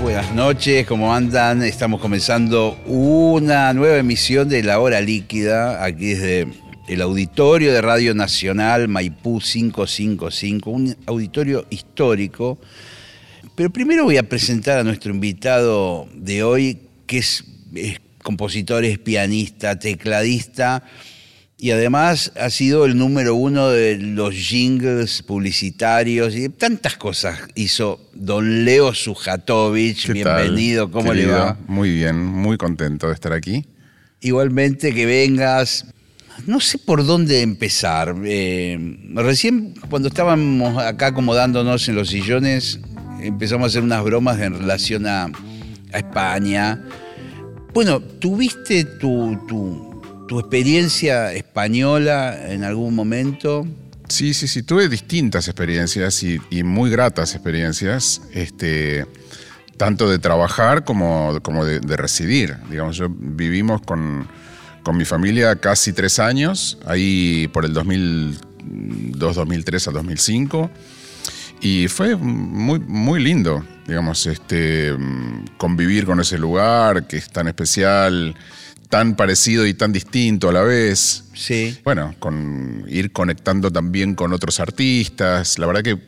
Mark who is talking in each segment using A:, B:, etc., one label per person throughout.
A: Buenas noches, ¿cómo andan? Estamos comenzando una nueva emisión de La Hora Líquida, aquí desde el auditorio de Radio Nacional Maipú 555, un auditorio histórico. Pero primero voy a presentar a nuestro invitado de hoy, que es, es compositor, es pianista, tecladista y además ha sido el número uno de los jingles publicitarios y tantas cosas hizo don Leo Sujatovich.
B: ¿Qué
A: Bienvenido,
B: tal,
A: ¿cómo le va?
B: Muy bien, muy contento de estar aquí.
A: Igualmente que vengas. No sé por dónde empezar. Eh, recién cuando estábamos acá acomodándonos en los sillones, empezamos a hacer unas bromas en relación a, a España. Bueno, ¿tuviste tu, tu, tu experiencia española en algún momento?
B: Sí, sí, sí, tuve distintas experiencias y, muy gratas experiencias, este, tanto de trabajar como, como de, de residir. Digamos, yo vivimos con, con mi familia casi tres años, ahí por el 2002, 2003 a 2005. Y fue muy, muy lindo, digamos, este, convivir con ese lugar que es tan especial, tan parecido y tan distinto a la vez.
A: Sí.
B: Bueno, con ir conectando también con otros artistas. La verdad que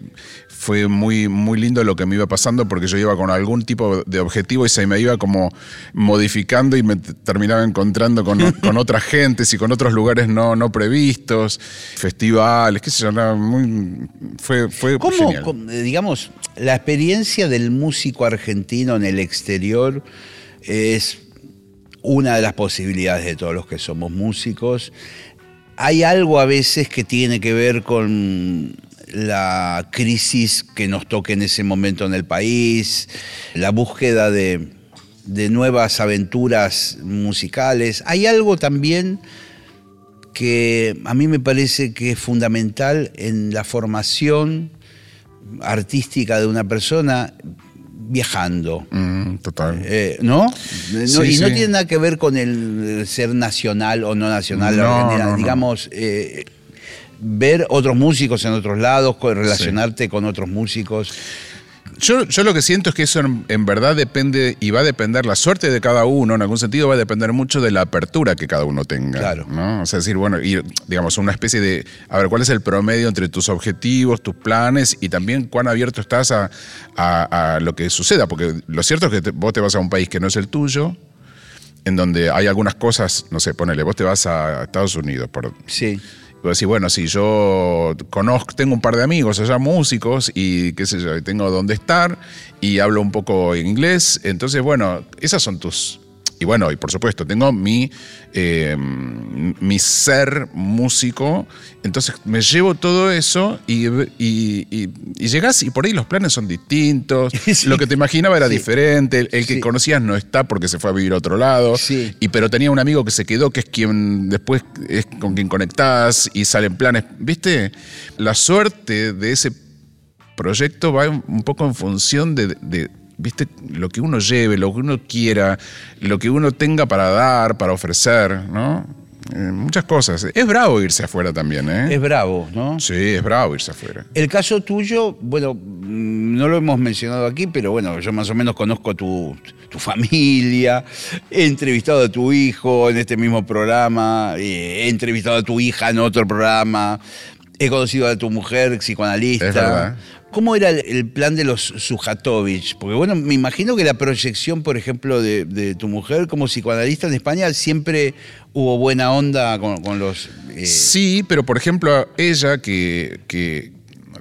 B: fue muy, muy lindo lo que me iba pasando porque yo iba con algún tipo de objetivo y se me iba como modificando y me terminaba encontrando con, con otras gentes y con otros lugares no, no previstos, festivales, qué sé yo, muy, fue, fue
A: ¿Cómo,
B: genial.
A: cómo, eh, digamos, la experiencia del músico argentino en el exterior es una de las posibilidades de todos los que somos músicos? Hay algo a veces que tiene que ver con la crisis que nos toca en ese momento en el país, la búsqueda de, de nuevas aventuras musicales. Hay algo también que a mí me parece que es fundamental en la formación artística de una persona viajando.
B: Mm, total.
A: Eh, ¿No? No,
B: Sí,
A: y no tiene nada que ver con el ser nacional o no nacional
B: No,
A: Argentina.
B: no, no.
A: Digamos, eh, ver otros músicos en otros lados, relacionarte con otros músicos.
B: Yo, yo lo que siento es que eso en, en verdad depende y va a depender, la suerte de cada uno en algún sentido va a depender mucho de la apertura que cada uno tenga.
A: Claro.
B: ¿no? O sea, decir, bueno, digamos, una especie de, a ver, ¿cuál es el promedio entre tus objetivos, tus planes y también cuán abierto estás a, a- a lo que suceda? Porque lo cierto es que te- vos te vas a un país que no es el tuyo, en donde hay algunas cosas, no sé, ponele, vos te vas a Estados Unidos, por,
A: Sí.
B: Y vos decís, bueno, si yo conozco, tengo un par de amigos allá músicos y qué sé yo, tengo dónde estar y hablo un poco inglés, entonces, bueno, esas son tus... Y bueno, y por supuesto, tengo mi, eh, mi ser músico, entonces me llevo todo eso y, y, y- y llegás y por ahí los planes son distintos,
A: Sí.
B: lo que te imaginaba era
A: Sí.
B: diferente, el, que
A: Sí.
B: conocías no está porque se fue a vivir a otro lado,
A: Sí.
B: y pero tenía un amigo que se quedó, que es quien después es con quien conectás y salen planes. ¿Viste? La suerte de ese proyecto va un un poco en función de, de, ¿viste? Lo que uno lleve, lo que uno quiera, lo que uno tenga para dar, para ofrecer, ¿no? Eh, muchas cosas. Es bravo irse afuera también, ¿eh?
A: Es bravo, ¿no?
B: Sí, es bravo irse afuera.
A: El caso tuyo, bueno, mm, no lo hemos mencionado aquí, pero bueno, yo más o menos conozco tu, tu familia, he entrevistado a tu hijo en este mismo programa, eh, he entrevistado a tu hija en otro programa, he conocido a tu mujer psicoanalista.
B: Es verdad.
A: ¿Cómo era el, plan de los Sujatovich? Porque bueno, me imagino que la proyección, por ejemplo, de, de tu mujer como psicoanalista en España siempre hubo buena onda con, con los... eh,
B: Sí, pero por ejemplo, ella que, que,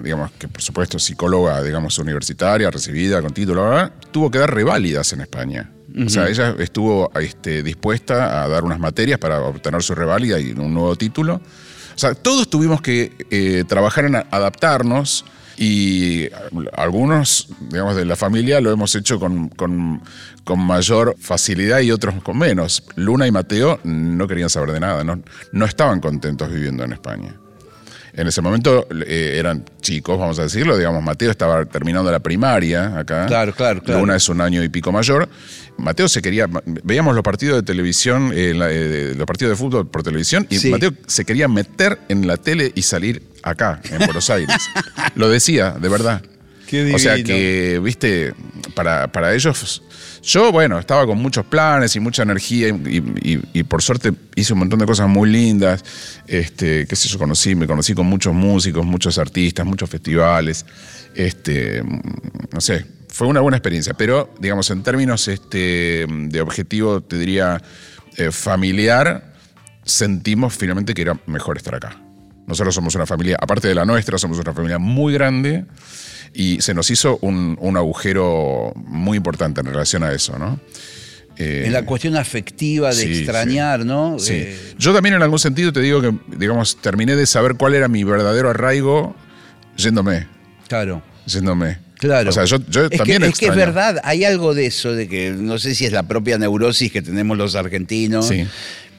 B: digamos, que por supuesto es psicóloga, digamos, universitaria, recibida con título, ¿verdad? tuvo que dar reválidas en España. O sea, ella estuvo este, dispuesta a dar unas materias para obtener su reválida y un nuevo título. O sea, todos tuvimos que eh, trabajar en adaptarnos Y algunos, digamos, de la familia lo hemos hecho con, con, mayor facilidad y otros con menos. Luna y Mateo no querían saber de nada, no, no estaban contentos viviendo en España. En ese momento eh, eran chicos, vamos a decirlo, digamos, Mateo estaba terminando la primaria acá.
A: Claro, claro, claro.
B: Luna es un año y pico mayor. Mateo se quería, veíamos los partidos de televisión, eh, la- eh, los partidos de fútbol por televisión, y
A: Sí.
B: Mateo se quería meter en la tele y salir acá, en Buenos Aires. Lo decía, de verdad.
A: Qué
B: O sea que, viste, para, para ellos, yo, bueno, estaba con muchos planes y mucha energía y, por suerte hice un montón de cosas muy lindas. Este, qué sé yo, conocí, me conocí con muchos músicos, muchos artistas, muchos festivales. Este, no sé, fue una buena experiencia. Pero, digamos, en términos este, de objetivo, te diría, eh, familiar, sentimos finalmente que era mejor estar acá. Nosotros somos una familia, aparte de la nuestra, somos una familia muy grande y se nos hizo un, un agujero muy importante en relación a eso, ¿no? Eh,
A: En la cuestión afectiva de
B: sí,
A: extrañar, ¿no?
B: sí.
A: Eh,
B: Yo también en algún sentido te digo que, digamos, terminé de saber cuál era mi verdadero arraigo yéndome,
A: claro.
B: yéndome.
A: Claro.
B: O sea, yo, yo
A: es
B: también
A: que, es que es verdad, hay algo de eso, de que no sé si es la propia neurosis que tenemos los argentinos,
B: Sí.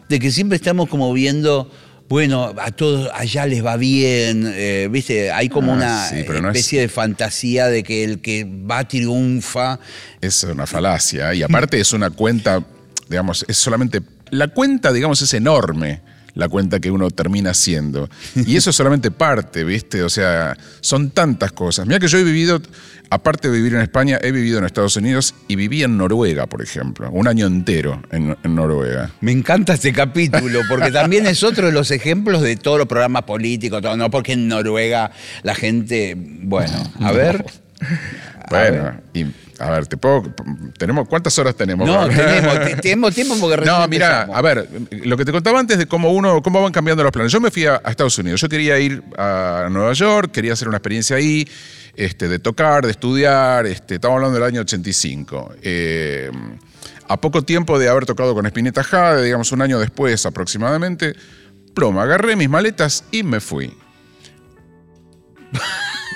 A: de que siempre estamos como viendo, bueno, a todos allá les va bien, eh, ¿viste? Hay como
B: Ah,
A: una
B: sí, pero no es-
A: especie de fantasía de que el que va triunfa.
B: Es una falacia. Y aparte es una cuenta, digamos, es solamente. La cuenta, digamos, es enorme. La cuenta que uno termina haciendo. Y eso es solamente parte, ¿viste? O sea, son tantas cosas. Mira que yo he vivido, aparte de vivir en España, he vivido en Estados Unidos y viví en Noruega, por ejemplo. Un año entero en, en Noruega.
A: Me encanta este capítulo, porque también es otro de los ejemplos de todos los programas políticos, todo, no porque en Noruega la gente, bueno, a ver.
B: Bueno, y a ver, te puedo. Tenemos, ¿Cuántas horas tenemos?
A: No, tenemos, te- tenemos tiempo porque
B: No, mira, a ver, lo que te contaba antes de cómo uno, cómo van cambiando los planes. Yo me fui a, a Estados Unidos. Yo quería ir a Nueva York, quería hacer una experiencia ahí, este, de tocar, de estudiar. Este, estamos hablando del año 85. Eh, a poco tiempo de haber tocado con Spinetta Jade, digamos un año después aproximadamente, ploma, agarré mis maletas y me fui.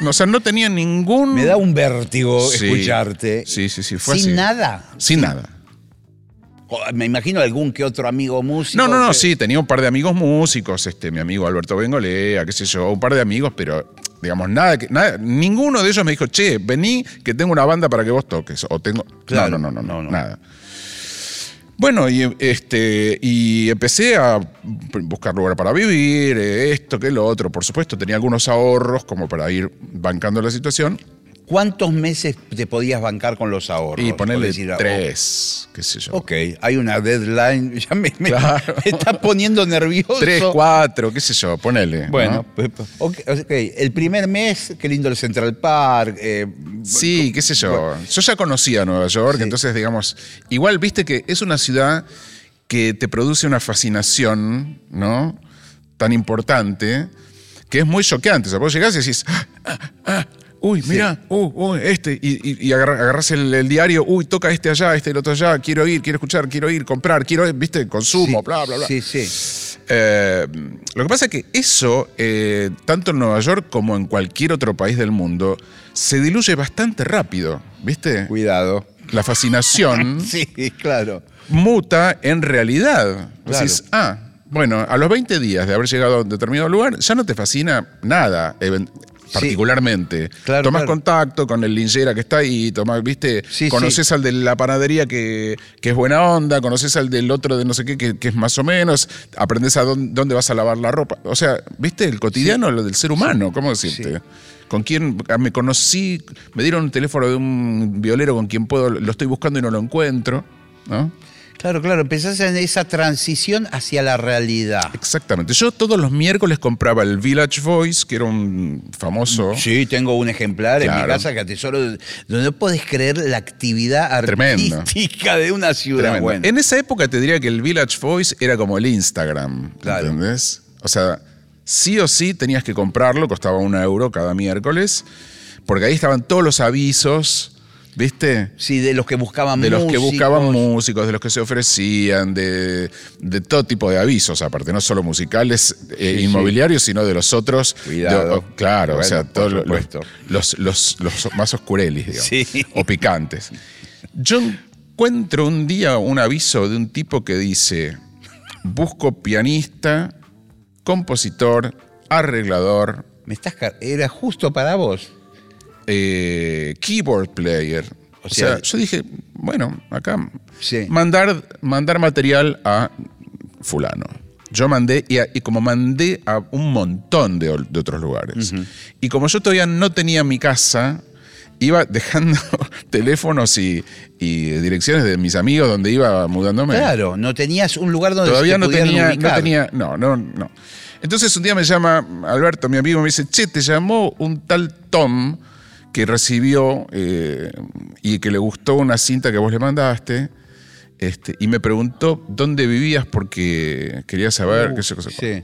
B: O sea, no tenía ningún.
A: Me da un vértigo
B: Sí,
A: escucharte.
B: Sí, sí, sí. Fue
A: Sin
B: así.
A: nada.
B: Sin nada.
A: Me imagino algún que otro amigo músico.
B: No, no, no,
A: que-
B: sí, tenía un par de amigos músicos, este, mi amigo Alberto Bengolea, qué sé yo, un par de amigos, pero digamos, nada, que- nada, ninguno de ellos me dijo, che, vení, que tengo una banda para que vos toques. O tengo.
A: Claro,
B: no, no, no, no,
A: no, no.
B: nada. Bueno, y, este, y empecé a buscar lugar para vivir, eh, esto, que lo otro. Por supuesto, tenía algunos ahorros como para ir bancando la situación.
A: ¿Cuántos meses te podías bancar con los ahorros?
B: Y ponerle
A: decir, oh,
B: tres, qué sé yo.
A: Ok, hay una deadline. Ya me, me-
B: Claro.
A: me está poniendo nervioso.
B: Tres, cuatro, qué sé yo, ponele.
A: Bueno,
B: ¿no?
A: pues, pues, ok, ok. el primer mes, qué lindo el Central Park. eh,
B: Sí, qué sé yo. Yo ya conocía Nueva York,
A: Sí.
B: entonces, digamos, igual viste que es una ciudad que te produce una fascinación, ¿no? Tan importante, que es muy choqueante. O sea, vos llegás y decís, "Ah, ah, ah, uy, mira, uh, uy, este, y, y, y agarra- agarrás el, el diario, uy, toca este allá, este el otro allá, quiero ir, quiero escuchar, quiero ir, comprar, quiero, ir", viste, consumo,
A: sí,
B: bla, bla, bla.
A: Sí, sí.
B: Eh, lo que pasa es que eso, eh, tanto en Nueva York como en cualquier otro país del mundo, se diluye bastante rápido, ¿viste?
A: Cuidado.
B: La fascinación
A: Sí, claro.
B: muta en realidad.
A: Claro.
B: Decís, ah, bueno, a los 20 días de haber llegado a un determinado lugar, ya no te fascina nada, particularmente.
A: Claro,
B: tomás
A: claro.
B: contacto con el linchera que está ahí, tomás, viste,
A: Sí,
B: conoces al de la panadería que, que es buena onda, conoces al del otro de no sé qué, que, que es más o menos, aprendes a dónde, dónde vas a lavar la ropa. O sea, viste, el cotidiano, lo del ser humano, ¿cómo decirte?
A: Sí.
B: Con quien ah, me conocí, me dieron un teléfono de un violero con quien puedo, lo estoy buscando y no lo encuentro, ¿no?
A: Claro, claro. Empezás en esa transición hacia la realidad.
B: Exactamente. Yo todos los miércoles compraba el Village Voice, que era un famoso.
A: Sí, tengo un ejemplar en mi casa que atesoro, donde no podés creer la actividad
B: Tremendo.
A: artística de una ciudad.
B: Tremendo.
A: Bueno,
B: En esa época te diría que el Village Voice era como el Instagram,
A: Claro.
B: ¿entendés? O sea, sí o sí tenías que comprarlo, costaba un euro cada miércoles, porque ahí estaban todos los avisos ¿Viste?
A: Sí, de los que buscaban
B: De los que
A: músicos.
B: buscaban músicos, de los que se ofrecían, de, de todo tipo de avisos, aparte, no solo musicales, eh,
A: Sí,
B: inmobiliarios, sino de los otros.
A: Cuidado.
B: de- o- claro, o sea, todos los,
A: supuesto.
B: los, los- los más oscurelis, digamos,
A: Sí.
B: o picantes. Yo encuentro un día un aviso de un tipo que dice, busco pianista, compositor, arreglador,
A: Me estás Era justo para vos.
B: Eh, keyboard player. O,
A: O
B: sea, yo dije, bueno, acá
A: Sí.
B: mandar, mandar material a fulano. Yo mandé, y, a- y como mandé a un montón de, de otros lugares. Y como yo todavía no tenía mi casa, iba dejando teléfonos y, y direcciones de mis amigos donde iba mudándome.
A: Claro, no tenías un lugar donde
B: Todavía
A: te
B: no tenía, no tenía, no, no, no. Entonces un día me llama Alberto, mi amigo, me dice, che, te llamó un tal Tom que recibió eh, y que le gustó una cinta que vos le mandaste. Este, y me preguntó dónde vivías porque quería saber qué.
A: Uh, Sí.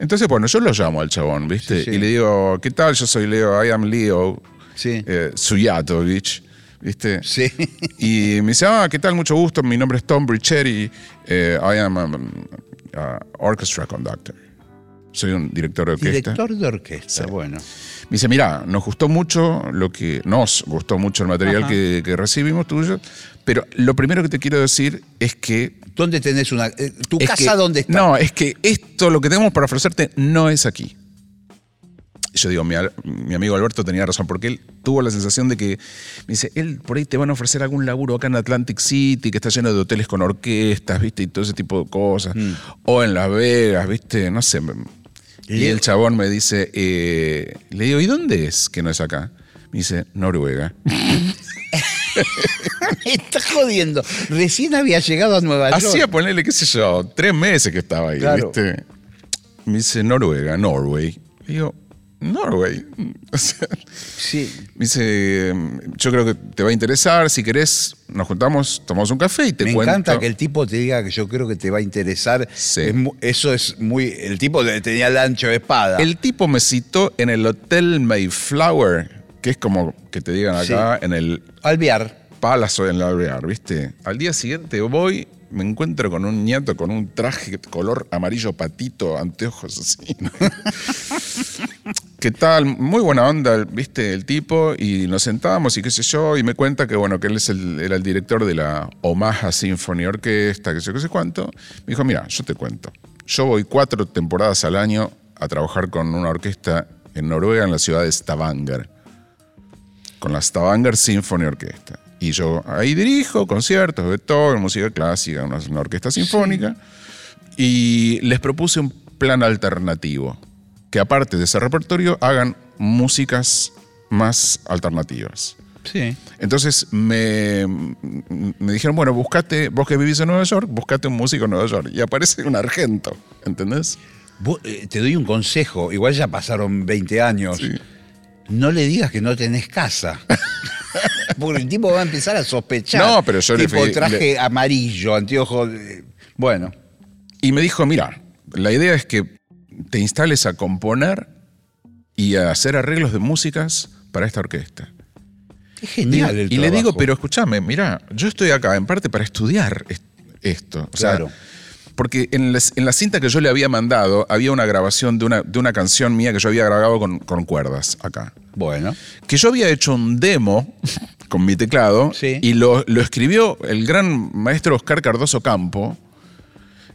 B: Entonces, bueno, yo lo llamo al chabón, ¿viste?
A: Sí, sí.
B: Y le digo, ¿qué tal? Yo soy Leo, I am Leo
A: Sí.
B: eh, Suyatovich, ¿viste?
A: Sí.
B: Y me dice, ah, ¿qué tal? Mucho gusto. Mi nombre es Tom Bricheri. eh, I am an orchestra conductor. Soy un director de orquesta.
A: Director de orquesta, bueno.
B: Me dice, mira, nos gustó mucho lo que. Nos gustó mucho el material que, que recibimos tuyo. Pero lo primero que te quiero decir es que.
A: ¿Dónde tenés una. eh, ¿Tu casa
B: que-
A: dónde está?
B: No, es que esto, lo que tenemos para ofrecerte, no es aquí. Yo digo, mi amigo Alberto tenía razón, porque él tuvo la sensación de que, me dice, él por ahí te van a ofrecer algún laburo acá en Atlantic City, que está lleno de hoteles con orquestas, ¿viste? Y todo ese tipo de cosas.
A: Mm.
B: O en Las Vegas, ¿viste? No sé. Y el chabón me dice, eh, le digo, ¿y dónde es que no es acá? Me dice, Noruega.
A: Me estás jodiendo. Recién había llegado a Nueva York.
B: Hacía ponerle, qué sé yo, tres meses que estaba ahí,
A: Claro.
B: ¿viste? Me dice Noruega, Norway. Y digo, Norway. O sea,
A: Sí.
B: me dice, yo creo que te va a interesar. Si querés, nos juntamos, tomamos un café y te
A: Me
B: cuento.
A: encanta que el tipo te diga que yo creo que te va a interesar.
B: Sí.
A: Es mu- eso es muy. El tipo tenía el ancho de espada.
B: El tipo me citó en el Hotel Mayflower, que es como que te digan acá, en el
A: Alvear.
B: Palace en la Alvear, ¿viste? Al día siguiente voy, me encuentro con un nieto con un traje color amarillo patito, anteojos así. ¿Qué tal? Muy buena onda, ¿viste? El tipo, y nos sentamos y qué sé yo, y me cuenta que, bueno, que él es el, era el director de la Omaha Symphony Orquesta, que sé qué sé cuánto. Me dijo, mira, yo te cuento. Yo voy cuatro temporadas al año a trabajar con una orquesta en Noruega, en la ciudad de Stavanger con la Stavanger Symphony Orquesta. Y yo ahí dirijo conciertos, Beethoven, música clásica, una, una orquesta sinfónica. Y les propuse un plan alternativo, que aparte de ese repertorio hagan músicas más alternativas.
A: Sí.
B: Entonces me, me dijeron, bueno, buscate, vos que vivís en Nueva York, buscate un músico en Nueva York. Y aparece un argento, ¿entendés?
A: Vos, eh, te doy un consejo. Igual ya pasaron 20 años. No le digas que no tenés casa. Porque el tipo va a empezar a sospechar.
B: No, pero yo le
A: tipo
B: fui-
A: traje
B: le-
A: amarillo, anteojo. Bueno.
B: Y me dijo, mira, la idea es que te instales a componer y a hacer arreglos de músicas para esta orquesta.
A: Qué genial
B: Digo-
A: el
B: y le digo, pero escúchame, mira, yo estoy acá en parte para estudiar est- esto. O sea,
A: Claro.
B: porque en, la cinta que yo le había mandado había una grabación de una, de una canción mía que yo había grabado con, con cuerdas acá.
A: Bueno.
B: Que yo había hecho un demo con mi teclado
A: Sí.
B: y lo, lo escribió el gran maestro Oscar Cardoso Campo.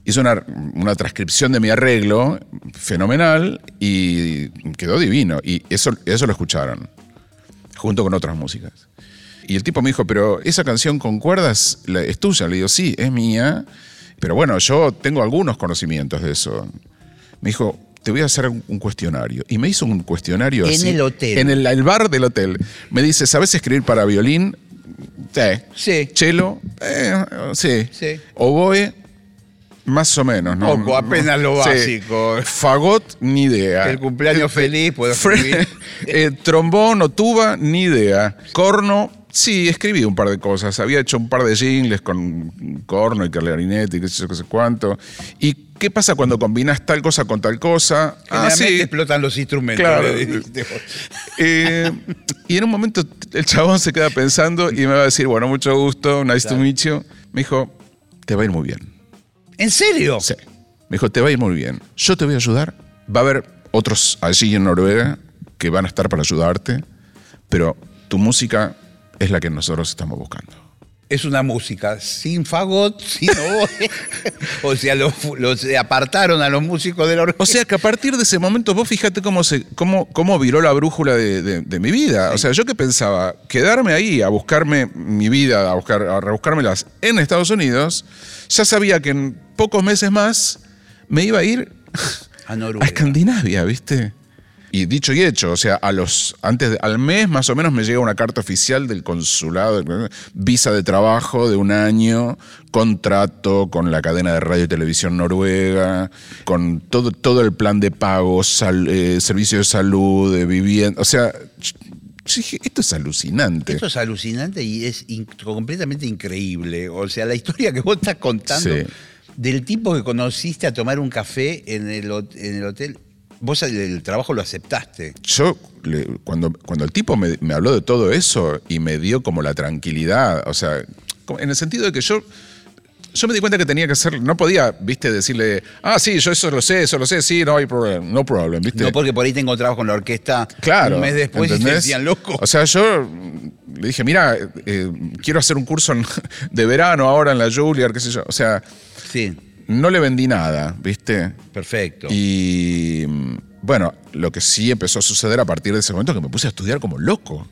B: Hizo una, una transcripción de mi arreglo fenomenal y quedó divino. Y eso, eso lo escucharon, junto con otras músicas. Y el tipo me dijo, pero esa canción con cuerdas es tuya. Le digo, sí, es mía. Pero bueno, yo tengo algunos conocimientos de eso. Me dijo, te voy a hacer un cuestionario. Y me hizo un cuestionario
A: En
B: así.
A: el hotel.
B: En el, el bar del hotel. Me dice, ¿sabes escribir para violín? Sí.
A: Sí.
B: Chelo, eh, sí.
A: Sí.
B: Oboe, más o menos, ¿no?
A: Poco, apenas lo
B: Sí.
A: básico.
B: Fagot, ni idea.
A: El cumpleaños feliz, puedo escribir.
B: eh, trombón o tuba, ni idea. Corno, Sí, escribí un par de cosas. Había hecho un par de jingles con corno y clarinete y qué sé yo, qué sé cuánto. ¿Y qué pasa cuando combinas tal cosa con tal cosa? Ah,
A: Generalmente explotan los instrumentos.
B: Claro. Eh, y en un momento el chabón se queda pensando y me va a decir, bueno, mucho gusto, nice to meet you. Me dijo, te va a ir muy bien.
A: ¿En serio?
B: Sí. Me dijo, te va a ir muy bien. Yo te voy a ayudar. Va a haber otros allí en Noruega que van a estar para ayudarte, pero tu música es la que nosotros estamos buscando.
A: Es una música sin fagot, sin oboe. o sea, los, los apartaron a los músicos de la orquesta.
B: O sea que a partir de ese momento, vos fíjate cómo, se, cómo, cómo viró la brújula de, de- de mi vida. O sea, yo que pensaba quedarme ahí a buscarme mi vida, a, buscar, a rebuscármelas en Estados Unidos, ya sabía que en pocos meses más me iba a ir
A: a.
B: Escandinavia, ¿viste? Y dicho y hecho, o sea, a los, antes de- al mes más o menos me llega una carta oficial del consulado, visa de trabajo de un año, contrato con la cadena de radio y televisión noruega, con todo, todo el plan de pago, sal- eh, servicio de salud, de vivienda. O sea, yo dije, esto es alucinante.
A: Esto es alucinante y es in- completamente increíble. O sea, la historia que vos estás contando
B: Sí.
A: del tipo que conociste a tomar un café en el, en el hotel, vos el, el trabajo lo aceptaste.
B: Yo, le- cuando, cuando el tipo me, me habló de todo eso y me dio como la tranquilidad, o sea, en el sentido de que yo, yo me di cuenta que tenía que hacer, no podía, viste, decirle, ah, sí, yo eso lo sé, eso lo sé, sí, no hay problema, no problem, viste.
A: No porque por ahí te encontrabas con la orquesta
B: Claro.
A: un mes después y te decían loco.
B: O sea, yo le dije, mira, eh, quiero hacer un curso de verano ahora en la Juilliard, qué sé yo. O sea,
A: Sí,
B: no le vendí nada, ¿viste?
A: perfecto.
B: Y mm, bueno, lo que sí empezó a suceder a partir de ese momento es que me puse a estudiar como loco.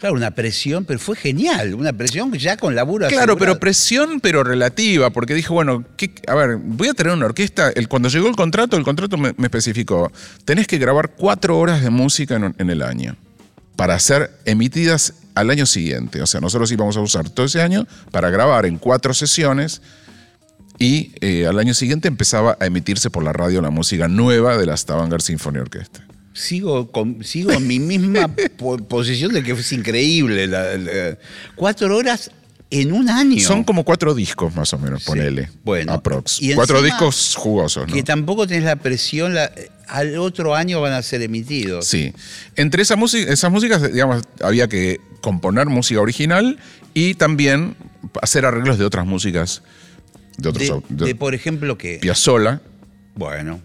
A: Claro, una presión, pero fue genial. Una presión ya con laburo
B: Claro, pero presión, pero relativa, porque dijo, bueno, ¿qué- a ver, voy a tener una orquesta. El, cuando llegó el contrato, el contrato me, me especificó, tenés que grabar cuatro horas de música en, en el año para ser emitidas al año siguiente. O sea, nosotros íbamos a usar todo ese año para grabar en cuatro sesiones y eh, al año siguiente empezaba a emitirse por la radio la música nueva de la Stavanger Symphony Orchestra.
A: Sigo, con, sigo en mi misma po- posición de que es increíble. la- la- cuatro horas en un año.
B: Son como cuatro discos más o menos, ponele.
A: Bueno,
B: Aprox.
A: y
B: cuatro
A: encima
B: discos jugosos, ¿no?
A: Que tampoco tenés la presión, la- al otro año van a ser emitidos.
B: Sí. Entre esa música, esas músicas, digamos, había que componer música original y también hacer arreglos de otras músicas. De otros
A: De,
B: de-
A: de, por ejemplo, que.
B: Piazzolla.
A: Bueno,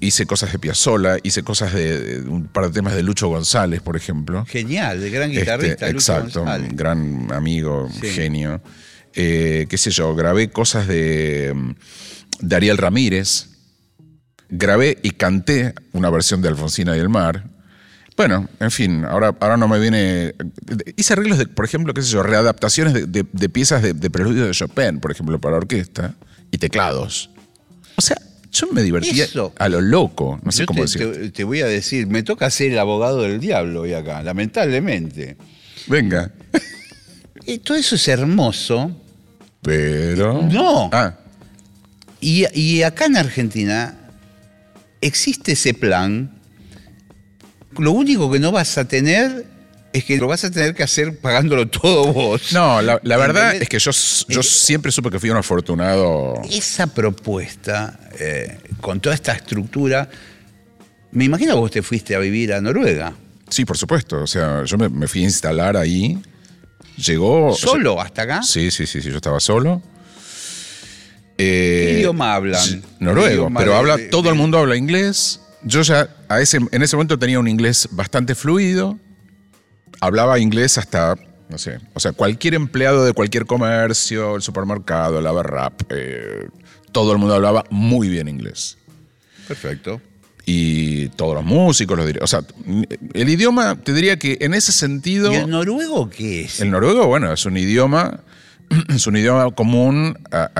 B: Hice cosas de Piazzolla, hice cosas de, de un par de temas de Lucho González, por ejemplo.
A: genial, de gran
B: Este,
A: guitarrista. Lucho
B: exacto,
A: González.
B: un gran amigo,
A: Sí.
B: genio. Eh, qué sé yo, grabé cosas de, de Ariel Ramírez. Grabé y canté una versión de Alfonsina y el mar. Bueno, en fin, ahora, ahora no me viene. Hice arreglos de, por ejemplo, qué sé yo, readaptaciones de, de- de piezas de, de preludio de Chopin, por ejemplo, para orquesta, y teclados. O sea, yo me divertía
A: Eso.
B: a lo loco, no sé
A: Yo
B: cómo
A: te,
B: decir.
A: te- te voy a decir, me toca ser el abogado del diablo hoy acá, lamentablemente.
B: Venga.
A: Eh, todo eso es hermoso.
B: Pero.
A: No.
B: Ah,
A: Y, y acá en Argentina existe ese plan. Lo único que no vas a tener es que lo vas a tener que hacer pagándolo todo vos.
B: No, la, la verdad es que yo, yo siempre supe que fui un afortunado.
A: Esa propuesta, eh, con toda esta estructura, me imagino que vos te fuiste a vivir a Noruega.
B: Sí, por supuesto. O sea, yo me, me fui a instalar ahí. Llegó.
A: ¿Solo hasta acá?
B: Sí, sí, sí, sí, yo estaba solo.
A: ¿Qué
B: Eh,
A: idioma hablan? ¿Qué
B: Noruego,
A: idioma
B: pero
A: de-
B: habla,
A: de-
B: todo
A: de-
B: el mundo habla inglés. Yo ya a ese, en ese momento tenía un inglés bastante fluido. Hablaba inglés hasta, no sé, o sea, cualquier empleado de cualquier comercio, el supermercado, la rap, eh, todo el mundo hablaba muy bien inglés.
A: Perfecto.
B: y todos los músicos, los dire- o sea, el idioma, te diría que en ese sentido,
A: ¿Y el noruego qué es?
B: el noruego, bueno, es un idioma, es un idioma común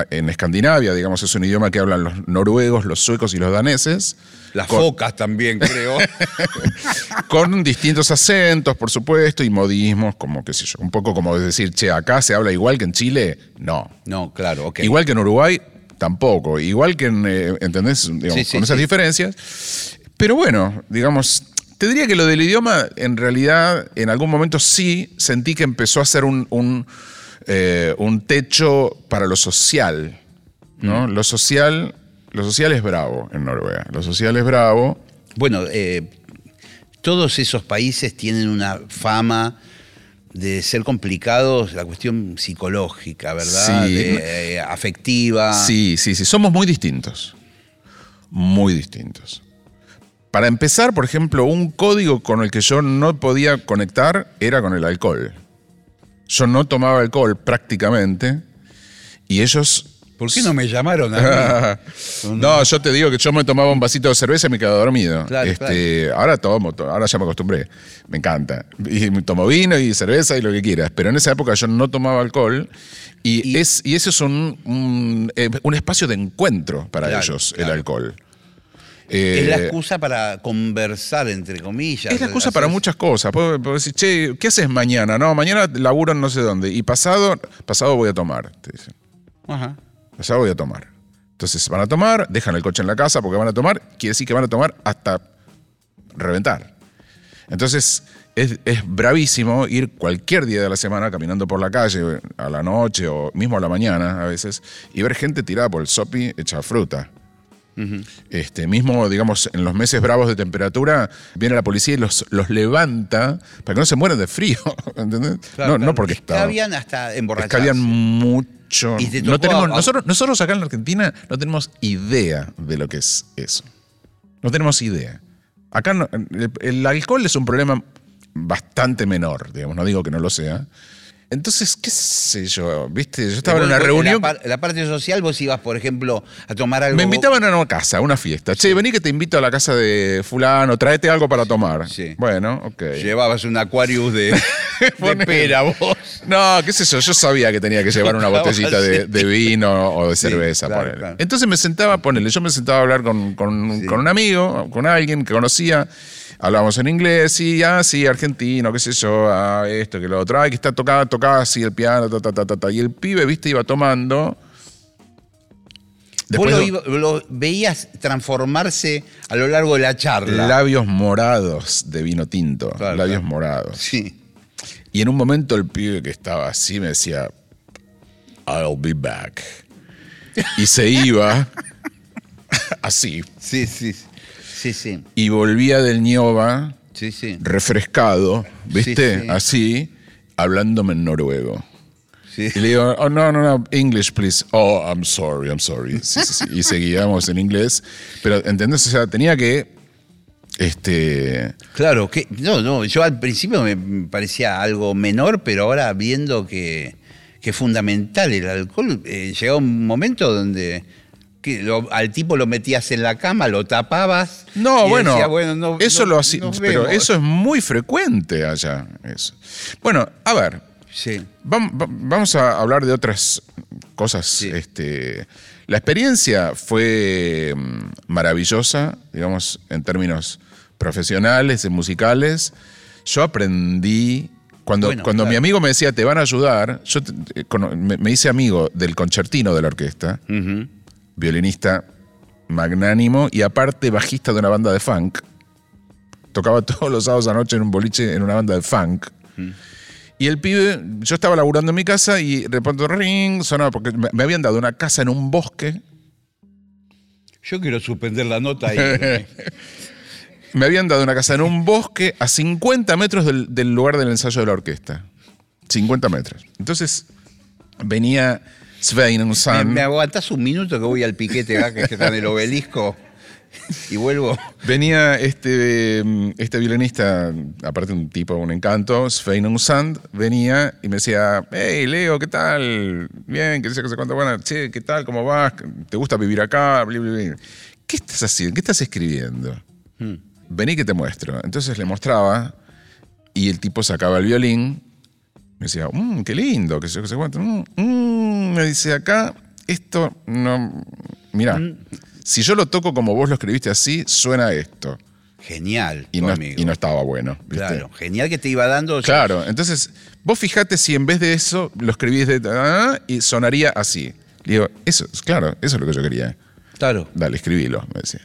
B: en Escandinavia, digamos, es un idioma que hablan los noruegos, los suecos y los daneses,
A: Las
B: con-
A: focas también, creo.
B: con distintos acentos, por supuesto, y modismos, como qué sé yo, un poco como decir, che, acá se habla igual que en Chile, no.
A: no, claro, ok.
B: Igual que en Uruguay, tampoco. Igual que en, eh, ¿entendés? Digamos,
A: Sí, sí,
B: con esas
A: sí.
B: diferencias. Pero bueno, digamos, Te diría que lo del idioma, en realidad, en algún momento sí sentí que empezó a ser un, un, eh, un techo para lo social. ¿no? Lo social. Lo social es bravo en Noruega. Lo social es bravo.
A: Bueno, eh, todos esos países tienen una fama de ser complicados, la cuestión psicológica, ¿verdad?
B: Sí.
A: De, eh, afectiva.
B: Sí, sí, sí. Somos muy distintos. Muy distintos. Para empezar, por ejemplo, un código con el que yo no podía conectar era con el alcohol. Yo no tomaba alcohol prácticamente y ellos...
A: ¿Por qué no me llamaron a mí?
B: no, yo te digo que yo me tomaba un vasito de cerveza y me quedaba dormido.
A: Claro,
B: este, Ahora tomo, to- ahora ya me acostumbré. Me encanta. Y tomo vino y cerveza y lo que quieras. Pero en esa época yo no tomaba alcohol. Y,
A: Y-
B: es, y eso es un, un, eh, un espacio de encuentro para
A: Claro,
B: ellos, el
A: claro. Es la
B: Eh,
A: excusa para conversar, entre comillas.
B: es la excusa para muchas cosas. Puedo, puedo decir, che, ¿qué haces mañana? No, mañana laburo en no sé dónde. Y pasado, pasado voy a tomar, te dicen.
A: Ajá.
B: Pasado voy a tomar. Entonces van a tomar, dejan el coche en la casa porque van a tomar, quiere decir que van a tomar hasta reventar. Entonces es, es bravísimo ir cualquier día de la semana caminando por la calle a la noche o mismo a la mañana a veces y ver gente tirada por el sopi hecha fruta. Este, mismo, digamos, en los meses bravos de temperatura, viene la policía y los, los levanta para que no se mueran de frío. ¿entendés?
A: Claro,
B: no,
A: claro.
B: no porque está.
A: Escabian hasta emborracharse.
B: Escabian mucho.
A: Y te
B: No tenemos,
A: a-
B: nosotros, nosotros acá en la Argentina no tenemos idea de lo que es eso. No tenemos idea. Acá no- el, el alcohol es un problema bastante menor, digamos, no digo que no lo sea. Entonces, qué sé yo, viste, yo estaba en una reunión.
A: La, par- la parte social, vos ibas, por ejemplo, a tomar algo.
B: Me invitaban a una casa, a una fiesta. Che, vení que te invito a la casa de fulano, tráete algo para tomar.
A: Sí.
B: Bueno, ok.
A: Llevabas un Aquarius de, de pera, vos.
B: No, qué sé yo, yo sabía que tenía que llevar una botellita de, de vino o de
A: Sí,
B: cerveza.
A: claro,
B: ponele.
A: claro.
B: Entonces me sentaba, ponele, yo me sentaba a hablar con, con-
A: Sí.
B: con un amigo, con alguien que conocía, hablábamos en inglés, y ah, sí, argentino, qué sé yo, ah, esto, que lo otro, ay, que está tocada, tocaba así el piano, ta, ta, ta, ta, ta. Y el pibe, viste, iba tomando.
A: Vos
B: Después
A: lo, iba- lo veías transformarse a lo largo de la charla.
B: labios morados de vino tinto,
A: Claro,
B: labios
A: claro.
B: morados.
A: Sí.
B: Y en un momento el pibe que estaba así me decía, I'll be back. Y se iba así.
A: Sí, sí. Sí, sí.
B: Y volvía del
A: Sí, sí.
B: refrescado, ¿viste?
A: Sí, sí.
B: Así, hablándome en noruego.
A: sí.
B: Y le digo, oh, no, no, no, English, please. Oh, I'm sorry, I'm sorry. Sí, sí, sí. Y seguíamos en inglés. Pero, ¿entendés? O sea, tenía que, este,
A: Claro, que no, no, yo al principio me parecía algo menor, pero ahora viendo que, que es fundamental el alcohol, eh, llegó un momento donde que lo- al tipo lo metías en la cama, lo tapabas.
B: No,
A: y
B: bueno,
A: decía, bueno, no-
B: eso
A: no-
B: lo hacía, pero
A: vemos.
B: eso es muy frecuente allá. Eso. Bueno, a ver,
A: Sí,
B: vam- va- vamos a hablar de otras cosas.
A: Sí.
B: Este, la experiencia fue mm, maravillosa, digamos, en términos profesionales y musicales. Yo aprendí. Cuando,
A: Bueno,
B: cuando mi amigo me decía, te van a ayudar, yo te- eh, me, hice amigo del concertino de la orquesta. Violinista magnánimo y aparte bajista de una banda de funk. Tocaba todos los sábados a noche en un boliche en una banda de funk. Y el pibe, yo estaba laburando en mi casa y de pronto ring, sonaba porque me me habían dado una casa en un bosque.
A: Yo quiero suspender la nota ahí.
B: Me habían dado una casa en un bosque a 50 metros del, del lugar del ensayo de la orquesta. 50 metros. Entonces venía Svein
A: ¿Me, me aguantás un minuto que voy al piquete acá que está en el obelisco y vuelvo?
B: Venía este, este violinista, aparte un tipo, un encanto, Sveinung Sand, venía y me decía, hey Leo, ¿qué tal? Bien, qué sé, qué sé cuánto, bueno, che, ¿qué tal? ¿Cómo vas? ¿Te gusta vivir acá? Bli, bli, bli. ¿Qué estás haciendo? ¿Qué estás escribiendo? Vení que te muestro. Entonces le mostraba y el tipo sacaba el violín, me decía, mmm, qué lindo, qué sé, qué sé cuánto. mm, mm", me dice, acá, esto no... Mira, si yo lo toco como vos lo escribiste así, suena esto.
A: Genial,
B: Y no,
A: amigo.
B: y no estaba bueno. ¿viste?
A: Claro, genial que te iba dando.
B: Claro, entonces vos fijate si en vez de eso lo escribís de... ah, y sonaría así. Le digo, eso, claro, eso es lo que yo quería.
A: Claro.
B: Dale, escribilo, me decía.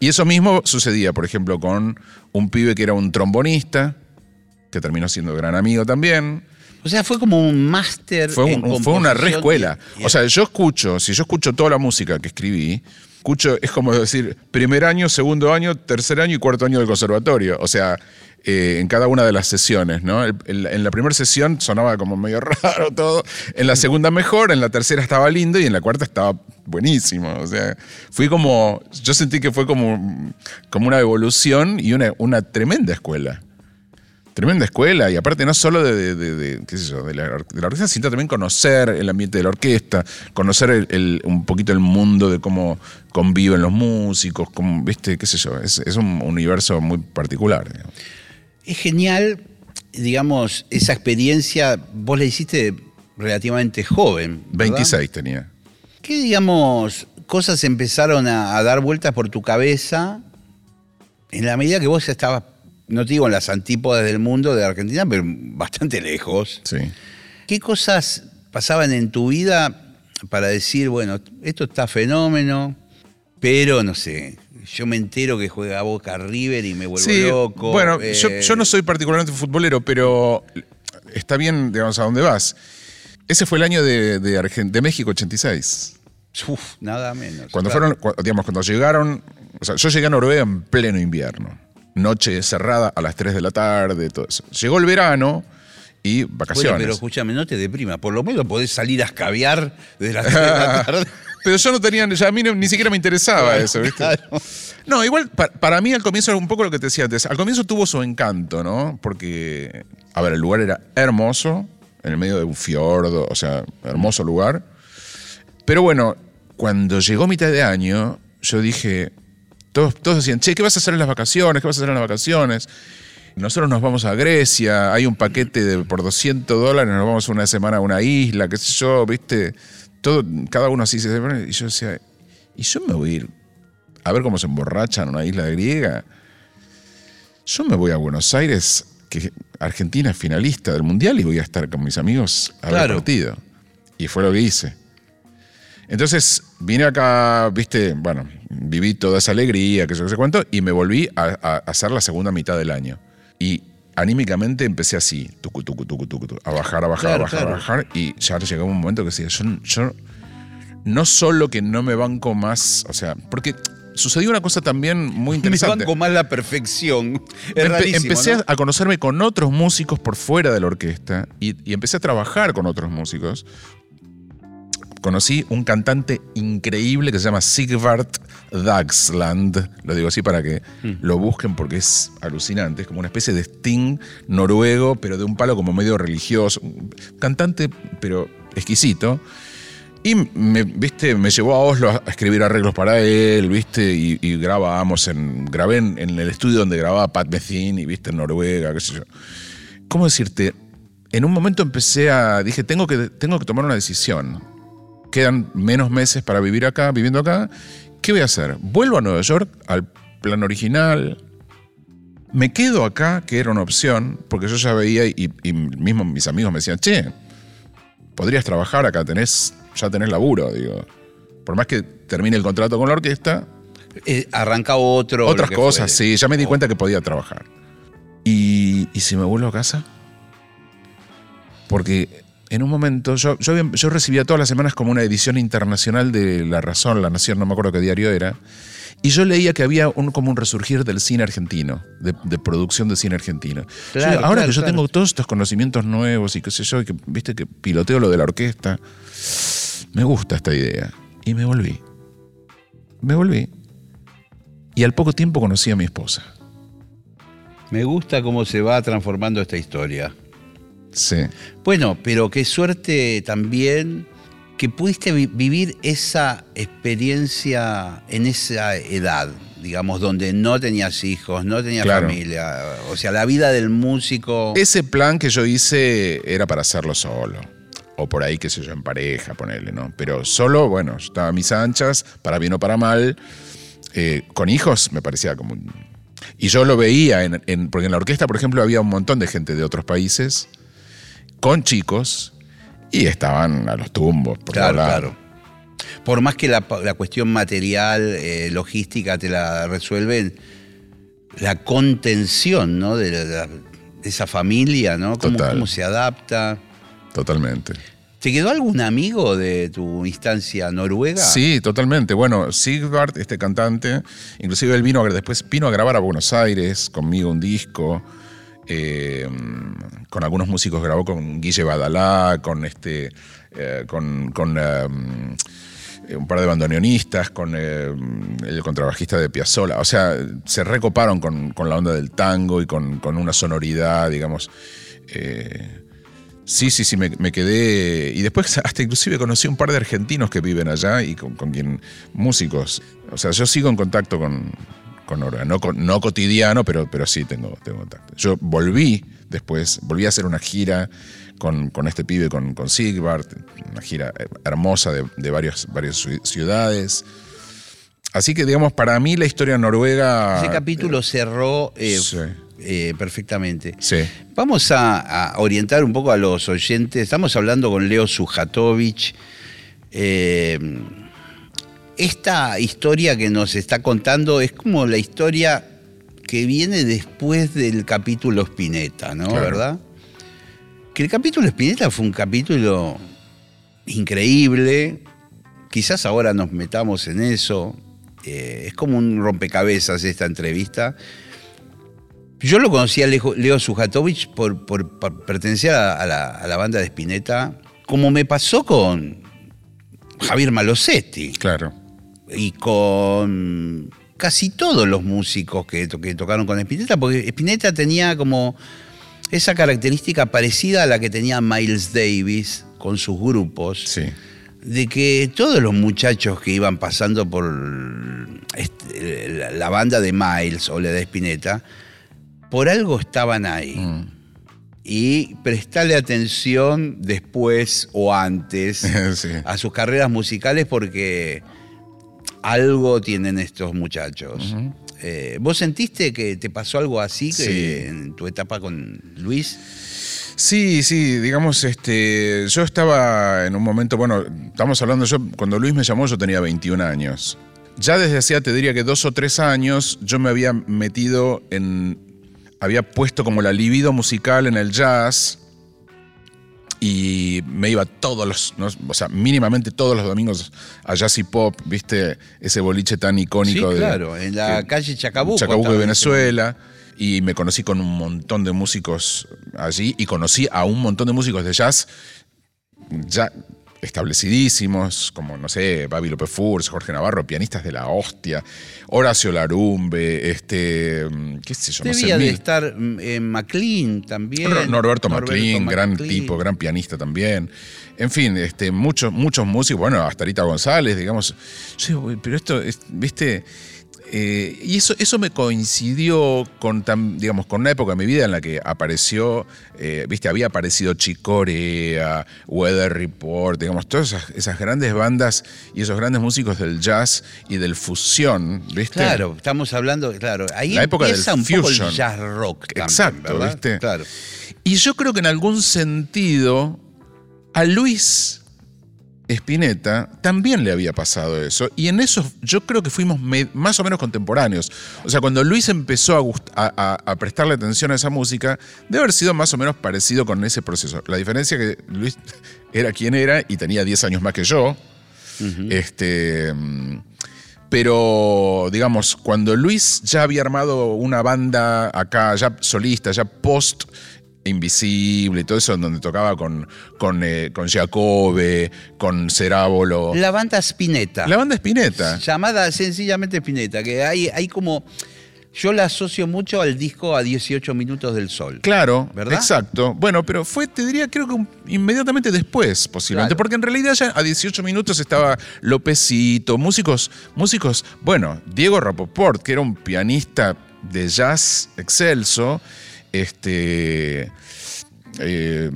B: Y eso mismo sucedía, por ejemplo, con un pibe que era un trombonista, que terminó siendo gran amigo también.
A: O sea, fue como un máster.
B: Fue,
A: en
B: un- fue una re
A: composición
B: escuela.
A: y-
B: O sea, yo escucho, si yo escucho toda la música que escribí, escucho, es como decir, primer año, segundo año, tercer año y cuarto año del conservatorio. O sea, eh, en cada una de las sesiones, ¿no? El- el- en la primera sesión sonaba como medio raro todo, en la segunda mejor, en la tercera estaba lindo y en la cuarta estaba buenísimo. O sea, fui como, yo sentí que fue como, como una evolución y una, una tremenda escuela. Tremenda escuela, y aparte no solo de, de- de- de, qué sé yo, de la, or- de la orquesta, sino también conocer el ambiente de la orquesta, conocer el- el- un poquito el mundo de cómo conviven los músicos, cómo, viste, qué sé yo, es, es un universo muy particular. digamos.
A: Es genial, digamos, esa experiencia, vos la hiciste relativamente joven. ¿verdad?
B: 26 tenía.
A: ¿Qué, digamos, cosas empezaron a, a dar vueltas por tu cabeza en la medida que vos estabas, no te digo en las antípodas del mundo de Argentina, pero bastante lejos?
B: Sí.
A: ¿Qué cosas pasaban en tu vida para decir, bueno, esto está fenómeno, pero no sé, yo me entero que juega Boca River y me vuelvo
B: Sí,
A: loco?
B: bueno,
A: eh,
B: yo, yo no soy particularmente futbolero, pero está bien, digamos, a dónde vas. Ese fue el año de, de, Argen- de México 86.
A: Uf, nada menos.
B: Cuando
A: claro.
B: fueron, digamos, cuando llegaron, o sea, yo llegué a Noruega en pleno invierno. Noche cerrada a las 3 de la tarde, todo eso. Llegó el verano y
A: Bueno,
B: vacaciones.
A: pero escúchame, no te deprima. Por lo menos podés salir a escabiar de las 3 de la tarde.
B: Pero yo no tenía, ya a mí no- ni siquiera me interesaba eso, ¿viste?
A: Claro.
B: No, igual pa- para, mí al comienzo era un poco lo que te decía antes. Al comienzo tuvo su encanto, ¿no? Porque, a ver, el lugar era hermoso, en el medio de un fiordo, o sea, hermoso lugar. Pero bueno, cuando llegó mitad de año, yo dije, todos, todos decían, che, ¿qué vas a hacer en las vacaciones? ¿Qué vas a hacer en las vacaciones? Nosotros nos vamos a Grecia, hay un paquete de, por 200 dólares, nos vamos una semana a una isla, qué sé yo, ¿viste? Todo, cada uno así se... Y yo decía, ¿y yo me voy a ir a ver cómo se emborrachan en una isla griega? Yo me voy a Buenos Aires, que Argentina es finalista del Mundial, y voy a estar con mis amigos a ver el partido. Y fue lo que hice. Entonces vine acá, viste, bueno, viví toda esa alegría, que yo no sé cuánto, y me volví a, a hacer la segunda mitad del año. Y anímicamente empecé así, tucu, tucu, tucu, tucu, a bajar, a bajar,
A: Claro,
B: a bajar,
A: claro.
B: a bajar, y ya llegó un momento que decía, yo, yo no solo que no me banco más, o sea, porque sucedió una cosa también muy
A: Me
B: interesante.
A: banco más la perfección. Es
B: Empe- empecé
A: ¿no?
B: a conocerme con otros músicos por fuera de la orquesta y, y empecé a trabajar con otros músicos. Conocí un cantante increíble que se llama Sigvard Dagsland. Lo digo así para que
A: Mm.
B: lo busquen porque es alucinante. Es como una especie de Sting noruego, pero de un palo como medio religioso. Cantante, pero exquisito. Y me, viste, me llevó a Oslo a escribir arreglos para él, viste, y, y grabábamos en. Grabé en, en el estudio donde grababa Pat Metheny, viste, en Noruega, qué sé yo. ¿Cómo decirte? En un momento empecé a. Dije, tengo que, tengo que tomar una decisión. Quedan menos meses para vivir acá, viviendo acá. ¿Qué voy a hacer? ¿Vuelvo a Nueva York al plan original? ¿Me quedo acá, que era una opción? Porque yo ya veía y, y mismo mis amigos me decían, che, podrías trabajar acá, tenés, ya tenés laburo, digo. Por más que termine el contrato con la orquesta,
A: Eh, arranca otro.
B: otras cosas, sí, ya me di cuenta que podía trabajar. ¿Y, y si me vuelvo a casa? Porque en un momento, yo, yo, recibía todas las semanas como una edición internacional de La Razón, La Nación, no me acuerdo qué diario era, y yo leía que había un, como un resurgir del cine argentino, de, de producción de cine argentino.
A: Claro,
B: ahora
A: claro,
B: que yo
A: claro.
B: tengo todos estos conocimientos nuevos y qué sé yo, y que viste que piloteo lo de la orquesta, me gusta esta idea. Y me volví. Me volví. Y al poco tiempo conocí a mi esposa.
A: Me gusta cómo se va transformando esta historia.
B: Sí.
A: Bueno, pero qué suerte también que pudiste vi- vivir esa experiencia en esa edad, digamos, donde no tenías hijos, no tenías
B: Claro.
A: familia. O sea, la vida del músico.
B: Ese plan que yo hice era para hacerlo solo. O por ahí, qué sé yo, en pareja, ponerle, ¿no? Pero solo, bueno, yo estaba a mis anchas, para bien o para mal. Eh, con hijos me parecía como un... Y yo lo veía, en, en- porque en la orquesta, por ejemplo, había un montón de gente de otros países, con chicos, y estaban a los tumbos. Por
A: Claro, claro. por más que la, la cuestión material, eh, logística te la resuelven, la contención ¿no? de, la- de esa familia, ¿no? Cómo,
B: Total.
A: cómo se adapta.
B: Totalmente.
A: ¿Te quedó algún amigo de tu instancia noruega?
B: Sí, totalmente. Bueno, Sigvard, este cantante, inclusive él vino a, después vino a grabar a Buenos Aires conmigo un disco. Eh, con algunos músicos grabó con Guille Badalá, con este, eh, con, eh, un par de bandoneonistas, con el contrabajista de Piazzolla. O sea, se recoparon con, con la onda del tango y con, con una sonoridad, digamos. Sí, sí, sí, me, me quedé. Y después hasta inclusive conocí un par de argentinos que viven allá y con, con quien. músicos. O sea, yo sigo en contacto con, con Noruega. No, no cotidiano, pero, pero sí tengo, tengo contacto. Yo volví después, volví a hacer una gira con, con este pibe, con, con Sigvard, una gira hermosa de, de varias, varias ciu- ciudades. Así que, digamos, para mí la historia noruega.
A: Ese capítulo cerró eh,
B: sí.
A: eh, perfectamente.
B: Sí.
A: Vamos a, a orientar un poco a los oyentes. Estamos hablando con Leo Sujatovich. Esta historia que nos está contando es como la historia que viene después del capítulo Spinetta, ¿no?
B: Claro.
A: ¿Verdad? Que el capítulo Spinetta fue un capítulo increíble. Quizás ahora nos metamos en eso. Eh, es como un rompecabezas esta entrevista. Yo lo conocí a Leo, Leo Sujatovich por, por- por pertenecer a, a la, a la banda de Spinetta, como me pasó con Javier Malosetti
B: Claro.
A: Y con casi todos los músicos que, to- que tocaron con Spinetta, porque Spinetta tenía como esa característica parecida a la que tenía Miles Davis con sus grupos
B: Sí.
A: de que todos los muchachos que iban pasando por la, la banda de Miles o la de Spinetta, por algo estaban ahí.
B: Mm.
A: Y prestarle atención después o antes
B: Sí.
A: a sus carreras musicales porque algo tienen estos muchachos. Eh, ¿Vos sentiste que te pasó algo así que
B: Sí.
A: en tu etapa con Luis?
B: Sí, sí, digamos, este, yo estaba en un momento, bueno, estamos hablando, yo cuando Luis me llamó yo tenía 21 años. Ya desde hacía, te diría que dos o tres años, yo me había metido en, había puesto como la libido musical en el jazz y me iba todos los, no, o sea, mínimamente todos los domingos a Jazz y Pop, viste, ese boliche tan icónico
A: sí,
B: de...
A: claro, en la calle Chacabuco.
B: Chacabuco de Venezuela. Y me conocí con un montón de músicos allí y conocí a un montón de músicos de jazz ya establecidísimos, como, no sé, Babi López Furs, Jorge Navarro, pianistas de la hostia, Horacio Larumbe, este, mm, qué sé yo, no sé,
A: Debía de
B: mil.
A: estar mm, en McLean también.
B: Nor- Norberto McLean, gran
A: McLean.
B: tipo, gran pianista también. En fin, este, muchos, muchos músicos, bueno, hasta Rita González, digamos. Yo digo, "Uy, pero esto, es- viste, Eh, y eso, eso me coincidió con, digamos, con una época de mi vida en la que apareció, eh, viste, había aparecido Chicorea, Weather Report, digamos, todas esas, esas grandes bandas y esos grandes músicos del jazz y del fusión, viste.
A: Claro, estamos hablando, claro, ahí
B: La época del
A: empieza un poco
B: fusion.
A: el jazz rock también,
B: Exacto,
A: ¿verdad?
B: ¿viste?
A: Claro.
B: Y yo creo que en algún sentido a Luis Spinetta también le había pasado eso. Y en eso yo creo que fuimos más o menos contemporáneos. O sea, cuando Luis empezó a, prestarle atención a esa música, debe haber sido más o menos parecido con ese proceso. La diferencia es que Luis era quien era y tenía 10 años más que yo. Este. Pero, digamos, cuando Luis ya había armado una banda acá, ya solista, ya post Invisible y todo eso, donde tocaba con, con, eh, con Giacobbe, con Cerábolo.
A: La banda Spinetta.
B: La banda Spinetta.
A: Llamada sencillamente Spinetta, que hay, hay como. Yo la asocio mucho al disco a 18 minutos del sol.
B: Claro,
A: ¿Verdad?
B: exacto. Bueno, pero fue, te diría, creo que inmediatamente después, posiblemente,
A: Claro.
B: porque en realidad ya a 18 minutos estaba Lopecito, músicos, músicos, bueno, Diego Rapoport, que era un pianista de jazz excelso, este... eh,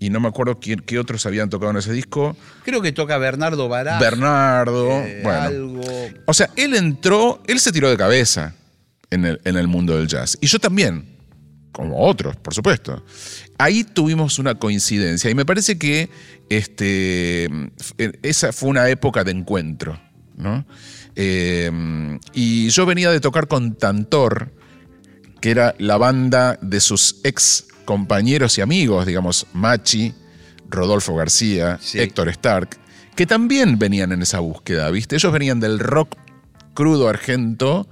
B: y no me acuerdo quién- qué otros habían tocado en ese disco.
A: Creo que toca Bernardo Bará.
B: Bernardo,
A: eh,
B: bueno.
A: Algo.
B: O sea, él entró, él se tiró de cabeza en el, en el mundo del jazz. Y yo también. como otros, por supuesto. Ahí tuvimos una coincidencia y me parece que este, esa fue una época de encuentro. ¿no? Eh, y yo venía de tocar con Tantor, que era la banda de sus ex compañeros y amigos, digamos, Machi, Rodolfo García,
A: Sí.
B: Héctor Stark, que también venían en esa búsqueda, ¿viste? Ellos venían del rock crudo argento,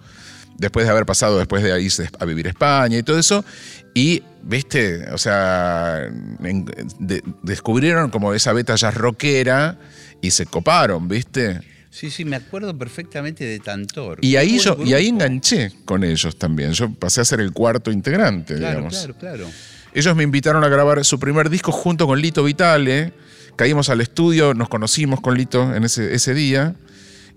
B: después de haber pasado después de irse a vivir a España y todo eso, y, ¿viste? O sea, en- de- descubrieron como esa beta jazz rockera y se coparon, ¿viste?
A: Sí, sí, me acuerdo perfectamente de Tantor.
B: Y ahí, yo, y ahí enganché con ellos también. Yo pasé a ser el cuarto integrante,
A: Claro,
B: digamos.
A: claro, claro.
B: Ellos me invitaron a grabar su primer disco junto con Lito Vitale. Caímos al estudio, nos conocimos con Lito en ese, ese día.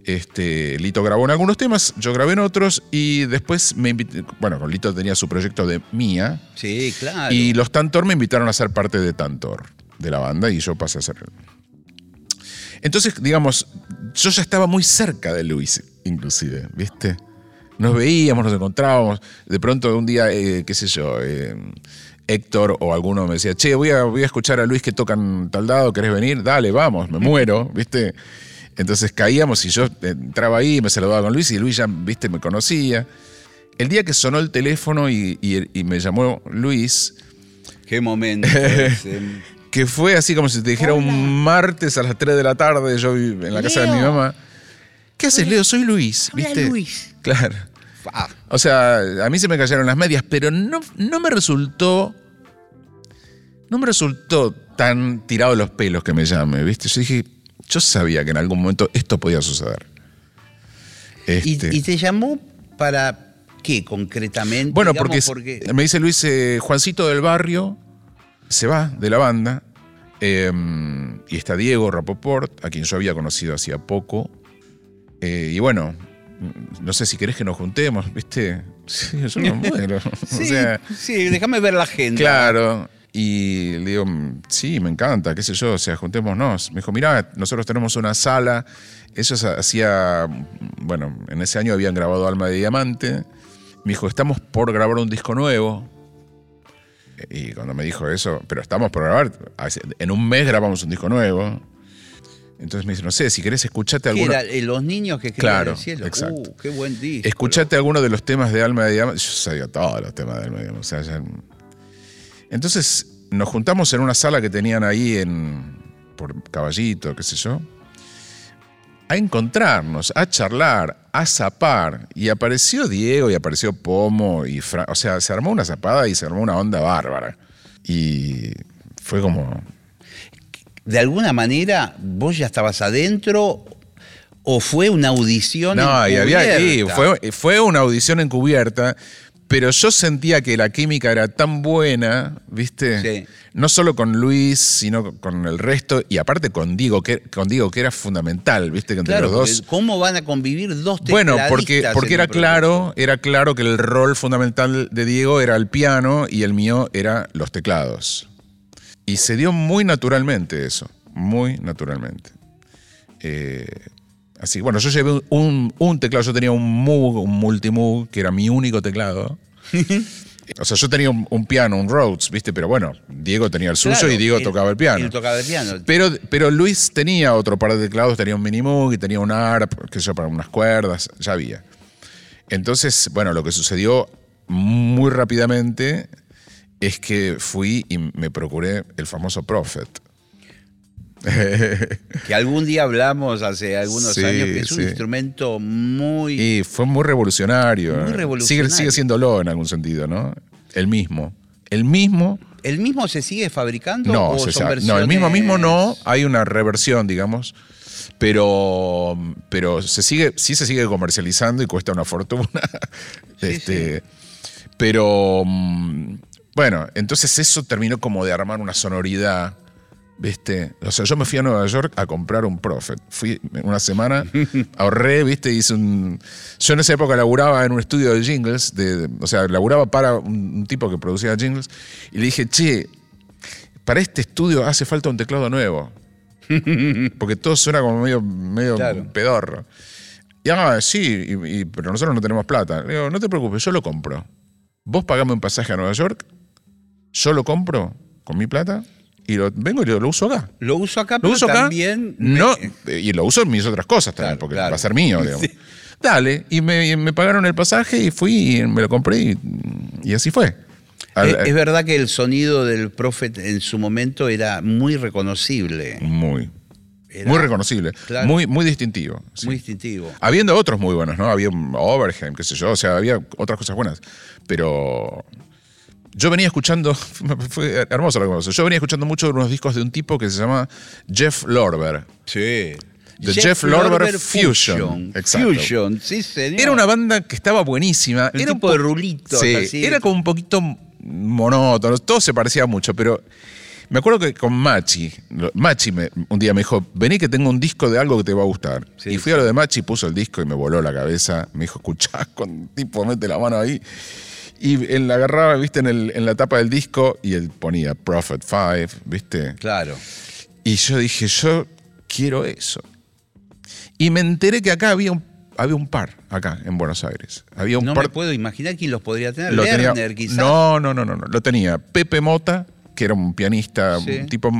B: Este, Lito grabó en algunos temas, yo grabé en otros y después me invité, bueno, con Lito tenía su proyecto de Mía
A: Sí, claro.
B: y los Tantor me invitaron a ser parte de Tantor, de la banda, y yo pasé a ser. Entonces, digamos, yo ya estaba muy cerca de Luis, inclusive, ¿viste? Nos veíamos, nos encontrábamos. De pronto, un día, eh, qué sé yo, eh, Héctor o alguno me decía, che, voy a, voy a escuchar a Luis que tocan tal dado, ¿querés venir? Dale, vamos, me muero, ¿viste? Entonces caíamos y yo entraba ahí, me saludaba con Luis y Luis ya, ¿viste? Me conocía. El día que sonó el teléfono y, y- y me llamó Luis,
A: Qué momento.
B: que fue así como si te dijera un martes a las 3 de la tarde, yo vi- en la casa de mi mamá. ¿Qué haces, Leo? Soy Luis,
A: Hola,
B: ¿viste?
A: Luis.
B: Claro.
A: Fa.
B: O sea, a mí se me cayeron las medias, pero no, no me resultó. No me resultó tan tirado los pelos que me llame, ¿viste? Yo dije, yo sabía que en algún momento esto podía suceder.
A: ¿Y,
B: Este,
A: y te llamó para qué concretamente?
B: bueno,
A: Digamos,
B: porque, me dice Luis, eh, Juancito del barrio se va de la banda. eh, y está Diego Rapoport, a quien yo había conocido hacía poco. Eh, y bueno, no sé si querés que nos juntemos, ¿viste? Sí, yo me muero. O
A: Sí,
B: sea,
A: sí, déjame ver la agenda.
B: Claro. Y le digo, "Mm, sí, me encanta, qué sé yo, o sea, juntémonos. Me dijo, mirá, nosotros tenemos una sala. Ellos hacía, bueno, en ese año habían grabado Alma de Diamante. Me dijo, estamos por grabar un disco nuevo. Y cuando me dijo eso, pero estamos por grabar, en un mes grabamos un disco nuevo. Entonces me dice, no sé, si querés escuchate
A: ¿Qué
B: alguna...
A: era? Eh, Los niños que
B: Claro,
A: escriben el cielo.
B: exacto.
A: Uh, qué buen disco.
B: Escuchate alguno de los temas de Alma de Diamante. Yo sabía todos los temas de Alma de Diamante. o sea, ya- Entonces nos juntamos en una sala que tenían ahí en por Caballito, qué sé yo, a encontrarnos, a charlar, a zapar. Y apareció Diego y apareció Pomo y Fra- o sea, se armó una zapada y se armó una onda bárbara. Y fue como
A: ¿De alguna manera vos ya estabas adentro o fue una audición
B: No, y había y fue, fue una audición encubierta, pero yo sentía que la química era tan buena, ¿viste?
A: Sí.
B: No solo con Luis, sino con el resto, y aparte con Diego, que, con Diego, que era fundamental, ¿viste? Que entre
A: Claro,
B: los dos.
A: ¿cómo van a convivir dos
B: Bueno, porque, era claro, era claro que el rol fundamental de Diego era el piano y el mío era los teclados. Y se dio muy naturalmente eso, muy naturalmente. Eh, así, bueno, yo llevé un, un teclado, yo tenía un Moog, un Multimoog, que era mi único teclado. o sea, yo tenía un, un piano, un Rhodes, ¿viste? Pero bueno, Diego tenía el suyo
A: Claro,
B: y Diego tocaba el piano.
A: él tocaba el piano.
B: Pero, pero Luis tenía otro par de teclados, tenía un Minimoog y tenía un ARP, que yo, para unas cuerdas, ya había. Entonces, bueno, lo que sucedió muy rápidamente es que fui y me procuré el famoso Prophet.
A: Que algún día hablamos hace algunos
B: Sí,
A: años, que es un
B: sí.
A: instrumento muy...
B: Y fue muy revolucionario.
A: Muy
B: Sigue,
A: revolucionario.
B: sigue siéndolo en algún sentido, ¿no? El mismo. El mismo.
A: ¿El mismo se sigue fabricando?
B: No,
A: o
B: se
A: son
B: sabe- no, el mismo mismo no.
A: versiones?
B: Hay una reversión, digamos. Pero, pero se sigue, sí se sigue comercializando y cuesta una fortuna. este, Pero mm, bueno, entonces eso terminó como de armar una sonoridad. ¿Viste? O sea, yo me fui a Nueva York a comprar un Prophet. Fui una semana, ahorré, ¿viste? Hice un. Yo en esa época laburaba en un estudio de jingles, de, de- o sea, laburaba para un, un tipo que producía jingles, y le dije, che, para este estudio hace falta un teclado nuevo. Porque todo suena como medio, medio
A: Claro.
B: pedorro. Y ah, sí, y- y- pero nosotros no tenemos plata. Le digo, no te preocupes, yo lo compro. vos pagame un pasaje a Nueva York, yo lo compro con mi plata y lo, vengo y lo, uso acá.
A: Lo uso acá,
B: Lo
A: pero
B: uso acá.
A: también... me-
B: No, y lo uso en mis otras cosas también,
A: Claro,
B: porque
A: claro.
B: va a ser mío, digamos.
A: Sí.
B: Dale, y me, me pagaron el pasaje y fui y me lo compré y, y así fue. Al-
A: Es, es verdad que el sonido del Prophet en su momento era muy reconocible,
B: muy,
A: Era
B: muy reconocible,
A: Claro.
B: muy, muy distintivo. sí.
A: muy distintivo.
B: Habiendo otros muy buenos, ¿no? Había Overheim, qué sé yo, o sea, había otras cosas buenas. Pero yo venía escuchando, fue que me pasó. Yo venía escuchando mucho unos discos de un tipo que se llama Jeff Lorber.
A: Sí.
B: The Jeff Lorber Fusion. Exacto.
A: Fusion, sí, señor.
B: Era una banda que estaba buenísima.
A: Un
B: era
A: tipo
B: po-
A: de rulitos,
B: Sí,
A: así.
B: era como un poquito monótono, todo se parecía mucho, pero me acuerdo que con Machi, Machi me- un día me dijo, vení que tengo un disco de algo que te va a gustar.
A: Sí,
B: y fui a lo de Machi, puso el disco y me voló la cabeza. Me dijo, escuchá, con tipo, mete la mano ahí. Y él la agarraba, viste, en, el- en la tapa del disco y él ponía Prophet 5, viste.
A: Claro.
B: Y yo dije, yo quiero eso. Y me enteré que acá había un, había un par, acá en Buenos Aires. Había un
A: No
B: par.
A: me puedo imaginar quién los podría tener.
B: lo tenía-
A: Lerner, quizás.
B: No, no, no, no, no. Lo tenía Pepe Mota, que era un pianista,
A: Sí.
B: un tipo,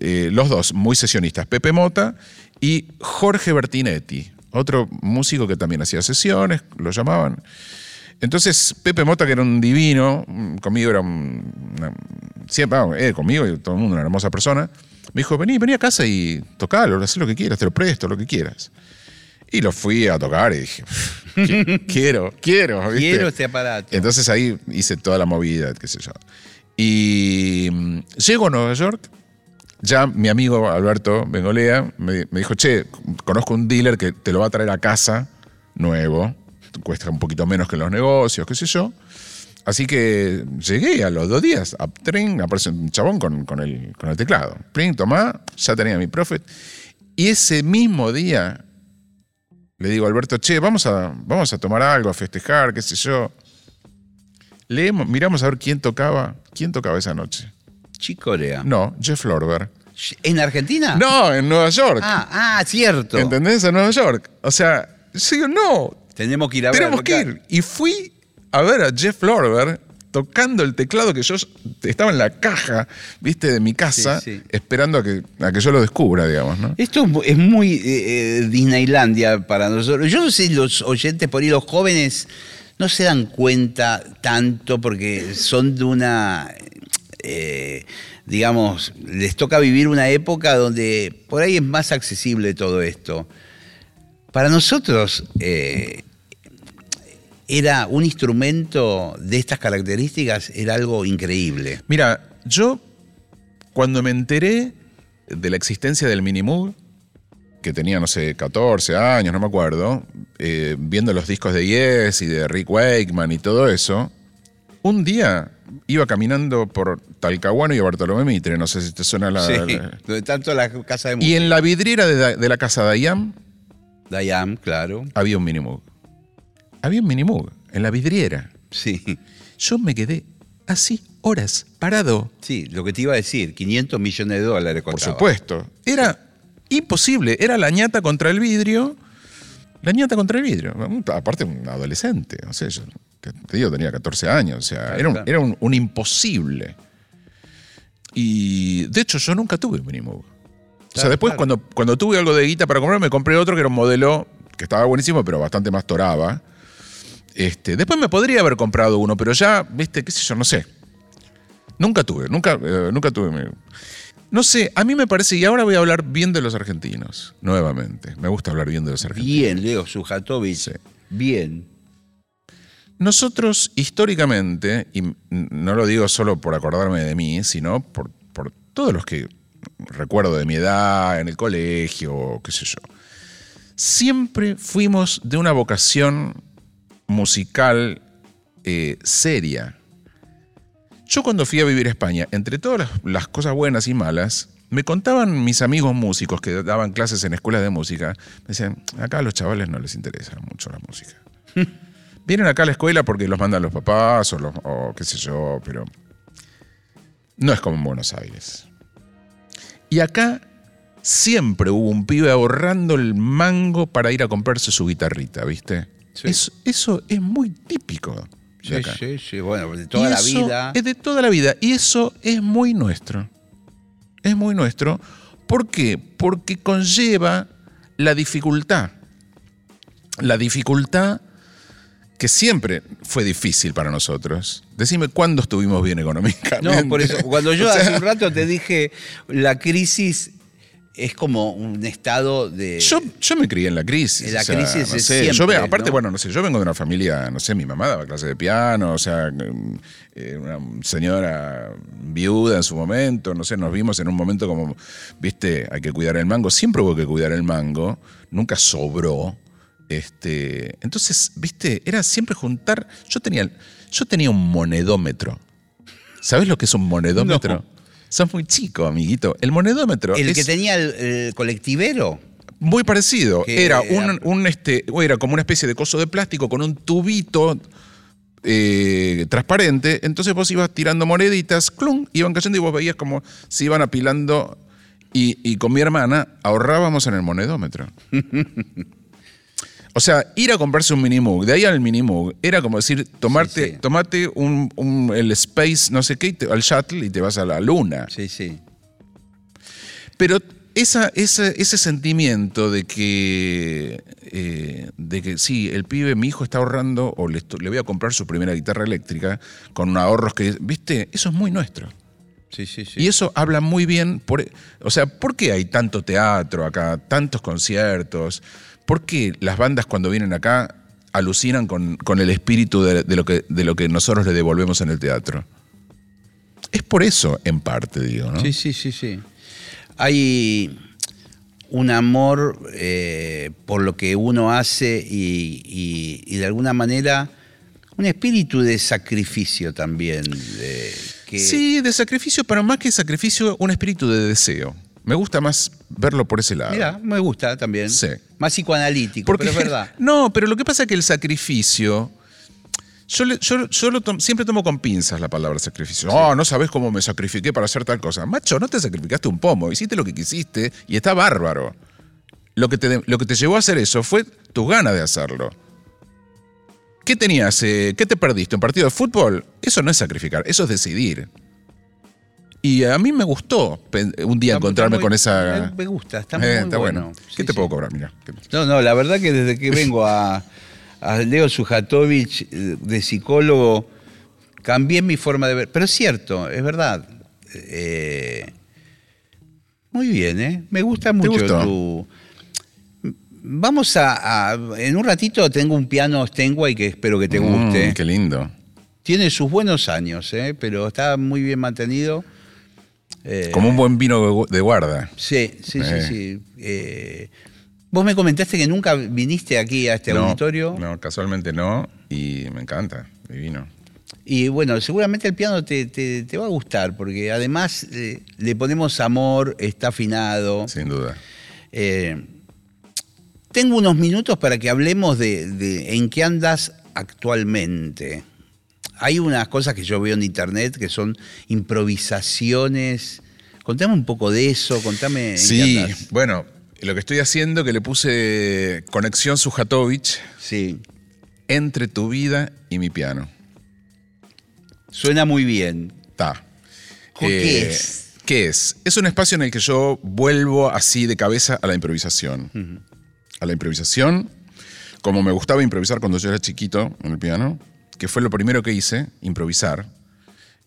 B: eh, los dos muy sesionistas. Pepe Mota y Jorge Bertinetti, otro músico que también hacía sesiones, lo llamaban. Entonces, Pepe Mota, que era un divino, mm, conmigo era un. una- siempre, eh, conmigo y todo el mundo, una hermosa persona, me dijo: Vení, vení a casa y tocalo, haz lo que quieras, te lo presto, lo que quieras. Y lo fui a tocar y dije: "Qui- Quiero, quiero. ¿viste?
A: Quiero este aparato.
B: Entonces ahí hice toda la movida, qué sé yo. Y mm, llego a Nueva York, ya mi amigo Alberto Bengolea me, me dijo, che, conozco un dealer que te lo va a traer a casa, nuevo, cuesta un poquito menos que los negocios, qué sé yo. Así que llegué a los dos días, a aparece un chabón con, con el, con el teclado. Pring, tomá, ya tenía mi Prophet. Y ese mismo día le digo a Alberto, che, vamos a, vamos a tomar algo, a festejar, qué sé yo. Leemos, miramos a ver quién tocaba, quién tocaba esa noche.
A: Chicorea.
B: No, Jeff Lorber.
A: ¿En Argentina?
B: No, en Nueva York.
A: Ah, ah, cierto.
B: ¿Entendés? En Nueva York. O sea, yo digo, no,
A: Tenemos que ir a ver.
B: tenemos que ir. Y fui a ver a Jeff Lorber tocando el teclado que yo estaba en la caja, viste, de mi casa,
A: Sí, sí.
B: esperando a que, a que yo lo descubra, digamos, ¿no?
A: Esto es mu- es muy eh, eh, Disneylandia para nosotros. Yo no sé si los oyentes por ahí, los jóvenes, no se dan cuenta tanto porque son de una, eh, digamos, les toca vivir una época donde por ahí es más accesible todo esto. Para nosotros eh, era un instrumento de estas características, era algo increíble.
B: Mira, yo cuando me enteré de la existencia del Minimoog, que tenía, no sé, 14 años, no me acuerdo, eh, viendo los discos de Yes y de Rick Wakeman y todo eso, un día iba caminando por Talcahuano y Bartolomé Mitre, no sé si te suena la...
A: Sí,
B: la-
A: donde tanto la casa de
B: y
A: música.
B: en la vidriera de, la- de la casa de Ayam
A: Dayam, claro.
B: había un Minimoog. Había un Minimoog en la vidriera.
A: Sí,
B: Yo me quedé así, horas, parado.
A: sí, lo que te iba a decir, 500 millones de dólares
B: Por
A: costaba.
B: supuesto. Era imposible. Era la ñata contra el vidrio. La ñata contra el vidrio. Aparte, un adolescente. No sé, yo te digo, tenía 14 años. O sea,
A: Claro,
B: era, un,
A: claro.
B: era un- un imposible. Y de hecho, yo nunca tuve un Minimoog. O sea, después,
A: claro.
B: cuando, cuando tuve algo de guita para comprar, me compré otro que era un modelo que estaba buenísimo, pero bastante más toraba. Este, después me podría haber comprado uno, pero ya, viste, qué sé yo, no sé. Nunca tuve, nunca, eh, nunca tuve. No sé, a mí me parece, y ahora voy a hablar bien de los argentinos, nuevamente. Me gusta hablar bien de los argentinos.
A: Bien, Leo Sujatovic.
B: Sí.
A: Bien.
B: Nosotros, históricamente, y no lo digo solo por acordarme de mí, sino por, por todos los que recuerdo de mi edad, en el colegio, qué sé yo, siempre fuimos de una vocación musical eh, seria. Yo cuando fui a vivir a España, entre todas las, cosas buenas y malas, me contaban mis amigos músicos que daban clases en escuelas de música, me decían, acá a los chavales no les interesa mucho la música. Vienen acá a la escuela porque los mandan los papás o, los- o qué sé yo, pero no es como en Buenos Aires. Y acá siempre hubo un pibe ahorrando el mango para ir a comprarse su guitarrita, ¿viste?
A: Sí.
B: Eso, eso es muy típico. de
A: Sí, sí, sí, bueno, de toda
B: Y
A: la
B: eso
A: vida.
B: Es de toda la vida. Y eso es muy nuestro. Es muy nuestro. ¿Por qué? Porque conlleva la dificultad. La dificultad que siempre fue difícil para nosotros. Decime cuándo estuvimos bien económicamente.
A: No, por eso, cuando yo
B: O sea,
A: hace un rato te dije, la crisis es como un estado de...
B: Yo, yo me crié en la crisis.
A: La
B: o sea,
A: crisis
B: no
A: es
B: sé, yo
A: siempre,
B: ve- aparte,
A: ¿no?
B: bueno, no sé, yo vengo de una familia, no sé, mi mamá daba clase de piano, o sea, eh, una señora viuda en su momento, no sé, nos vimos en un momento como, viste, hay que cuidar el mango, siempre hubo que cuidar el mango, nunca sobró. Este, entonces, viste, era siempre juntar. Yo tenía, yo tenía un monedómetro. ¿Sabes lo que es un monedómetro?
A: No.
B: Sos muy chico, amiguito. El monedómetro
A: el
B: es
A: que tenía el, el colectivero.
B: muy parecido. Era
A: era-
B: un, un, este, era como una especie de coso de plástico con un tubito eh, transparente. Entonces vos ibas tirando moneditas, clum, iban cayendo y vos veías como se iban apilando. Y, y con mi hermana ahorrábamos en el monedómetro. O sea, ir a comprarse un Minimoog, de ahí al Minimoog, era como decir, tomarte,
A: Sí, sí.
B: tomate un, un- el Space, no sé qué, al shuttle y te vas a la luna.
A: Sí, sí.
B: Pero esa, esa- ese sentimiento de que, eh, de que sí, el pibe, mi hijo está ahorrando o le, voy a comprar su primera guitarra eléctrica con ahorros que, viste, eso es muy nuestro.
A: Sí, sí, sí.
B: Y eso habla muy bien, por, o sea, ¿por qué hay tanto teatro acá, tantos conciertos? ¿Por qué las bandas cuando vienen acá alucinan con, con el espíritu de, de lo que, de lo que nosotros le devolvemos en el teatro? Es por eso, en parte, digo, ¿no?
A: Sí, sí, sí, sí. Hay un amor eh, por lo que uno hace y, y- y de alguna manera un espíritu de sacrificio también. de que-
B: Sí, de sacrificio, pero más que sacrificio, un espíritu de deseo. Me gusta más verlo por ese lado.
A: Mira, me gusta también.
B: Sí.
A: Más psicoanalítico, pero es verdad.
B: No, pero lo que pasa es que el sacrificio. Yo, le- yo- yo lo tom- siempre tomo con pinzas la palabra sacrificio. No, no sabes cómo me sacrifiqué para hacer tal cosa. Macho, no te sacrificaste un pomo, hiciste lo que quisiste y está bárbaro. Lo que te, lo que te llevó a hacer eso fue tus ganas de hacerlo. ¿Qué tenías? eh, ¿Qué te perdiste? ¿Un partido de fútbol? Eso no es sacrificar, eso es decidir. Y a mí me gustó un día
A: Está-
B: encontrarme
A: está muy-
B: con esa.
A: me- me gusta, está
B: Eh,
A: muy bueno.
B: ¿Qué
A: Sí,
B: te
A: sí.
B: puedo cobrar? Mira.
A: No, no, la verdad que desde que vengo a, a Leo Sujatovich eh, de psicólogo, cambié mi forma de ver. Pero es cierto, es verdad. Eh, muy bien, ¿eh? Me gusta mucho tu. Vamos a, a- En un ratito tengo un piano Steinway que espero que te guste.
B: Mm, qué lindo.
A: Tiene sus buenos años, ¿eh? pero está muy bien mantenido. Eh,
B: Como un buen vino de gu- de guarda.
A: Sí, sí,
B: Eh.
A: sí, sí. Eh, vos me comentaste que nunca viniste aquí a este
B: no,
A: auditorio.
B: No, casualmente no. Y me encanta. Divino.
A: Y bueno, seguramente el piano te, te- te va a gustar, porque además eh, le ponemos amor, está afinado.
B: Sin duda.
A: Eh, tengo unos minutos para que hablemos de, de en qué andas actualmente. Hay unas cosas que yo veo en internet que son improvisaciones. Contame un poco de eso, contame en qué
B: Sí, bueno, lo que estoy haciendo que le puse conexión Sujatovich
A: Sí,
B: entre tu vida y mi piano.
A: suena muy bien.
B: Está.
A: ¿Qué es?
B: ¿Qué es? Es un espacio en el que yo vuelvo así de cabeza a la improvisación. A la improvisación, como me gustaba improvisar cuando yo era chiquito en el piano, que fue lo primero que hice, improvisar.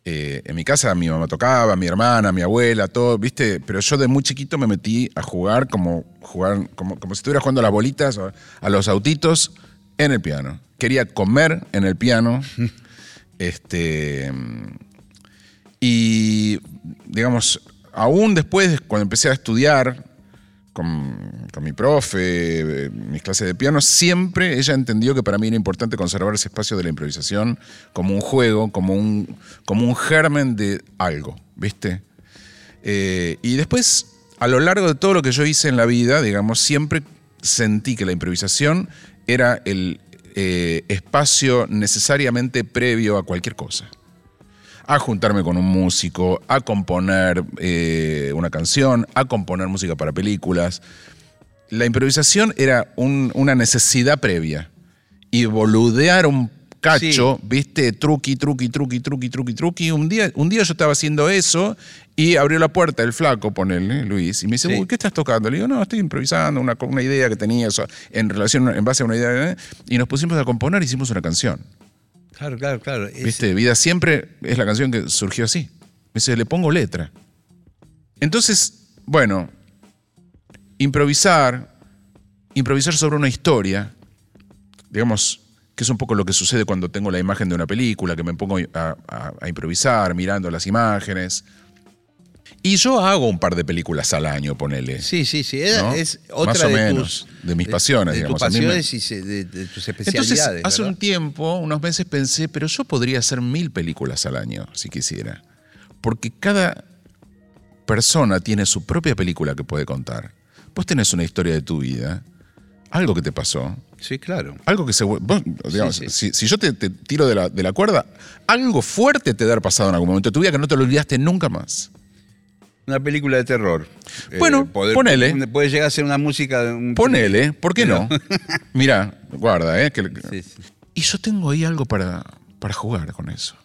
B: Eh, en mi casa mi mamá tocaba, mi hermana, mi abuela, todo, ¿viste? Pero yo de muy chiquito me metí a jugar como, jugar, como, como si estuviera jugando a las bolitas, a los autitos, en el piano. Quería comer en el piano. este, y, digamos, aún después, de- cuando empecé a estudiar con, con mi profe, eh, mis clases de piano, siempre ella entendió que para mí era importante conservar ese espacio de la improvisación como un juego, como un, como un germen de algo, ¿viste? Eh, y después, a lo largo de todo lo que yo hice en la vida, digamos, siempre sentí que la improvisación era el eh, espacio necesariamente previo a cualquier cosa a juntarme con un músico, a componer eh, una canción, a componer música para películas. La improvisación era un- una necesidad previa y boludear un cacho, ¿viste? Truqui, truqui, truqui, truqui, truqui, truqui. Un día, un día yo estaba haciendo eso y abrió la puerta el flaco, ponele, Luis, y me dice,
A: Sí.
B: uy, ¿qué estás tocando? Le digo, no, estoy improvisando una, una idea que tenía eso, en relación, en base a una idea. ¿eh? Y nos pusimos a componer, hicimos una canción.
A: Claro, claro, claro. Es-
B: ¿Viste? Vida siempre es la canción que surgió así. Me dice, le pongo letra. Entonces, bueno, improvisar, improvisar sobre una historia, digamos, que es un poco lo que sucede cuando tengo la imagen de una película, que me pongo a, a- a improvisar mirando las imágenes. Y yo hago un par de películas al año, ponele.
A: Sí, sí, sí. Es,
B: ¿no?
A: es otra
B: Más o
A: de
B: menos,
A: tus,
B: de mis pasiones,
A: de,
B: digamos.
A: tus
B: me-
A: pasiones y de, de tus
B: Entonces,
A: especialidades.
B: hace un tiempo, unos meses, pensé, pero yo podría hacer mil películas al año, si quisiera. Porque cada persona tiene su propia película que puede contar. Vos tenés una historia de tu vida, algo que te pasó,
A: Sí, claro.
B: algo que se... vos, digamos,
A: sí.
B: Si, si yo te, te tiro de la, de la cuerda, algo fuerte te debe haber pasado en algún momento de tu vida que no te lo olvidaste nunca más.
A: Una película de terror. Eh,
B: Bueno, ponele.
A: Puede llegar a ser una música. de un-
B: Ponele, ¿por qué no? Mirá, guarda, ¿eh? que-
A: Sí, sí.
B: Y yo tengo ahí algo para, para jugar con eso.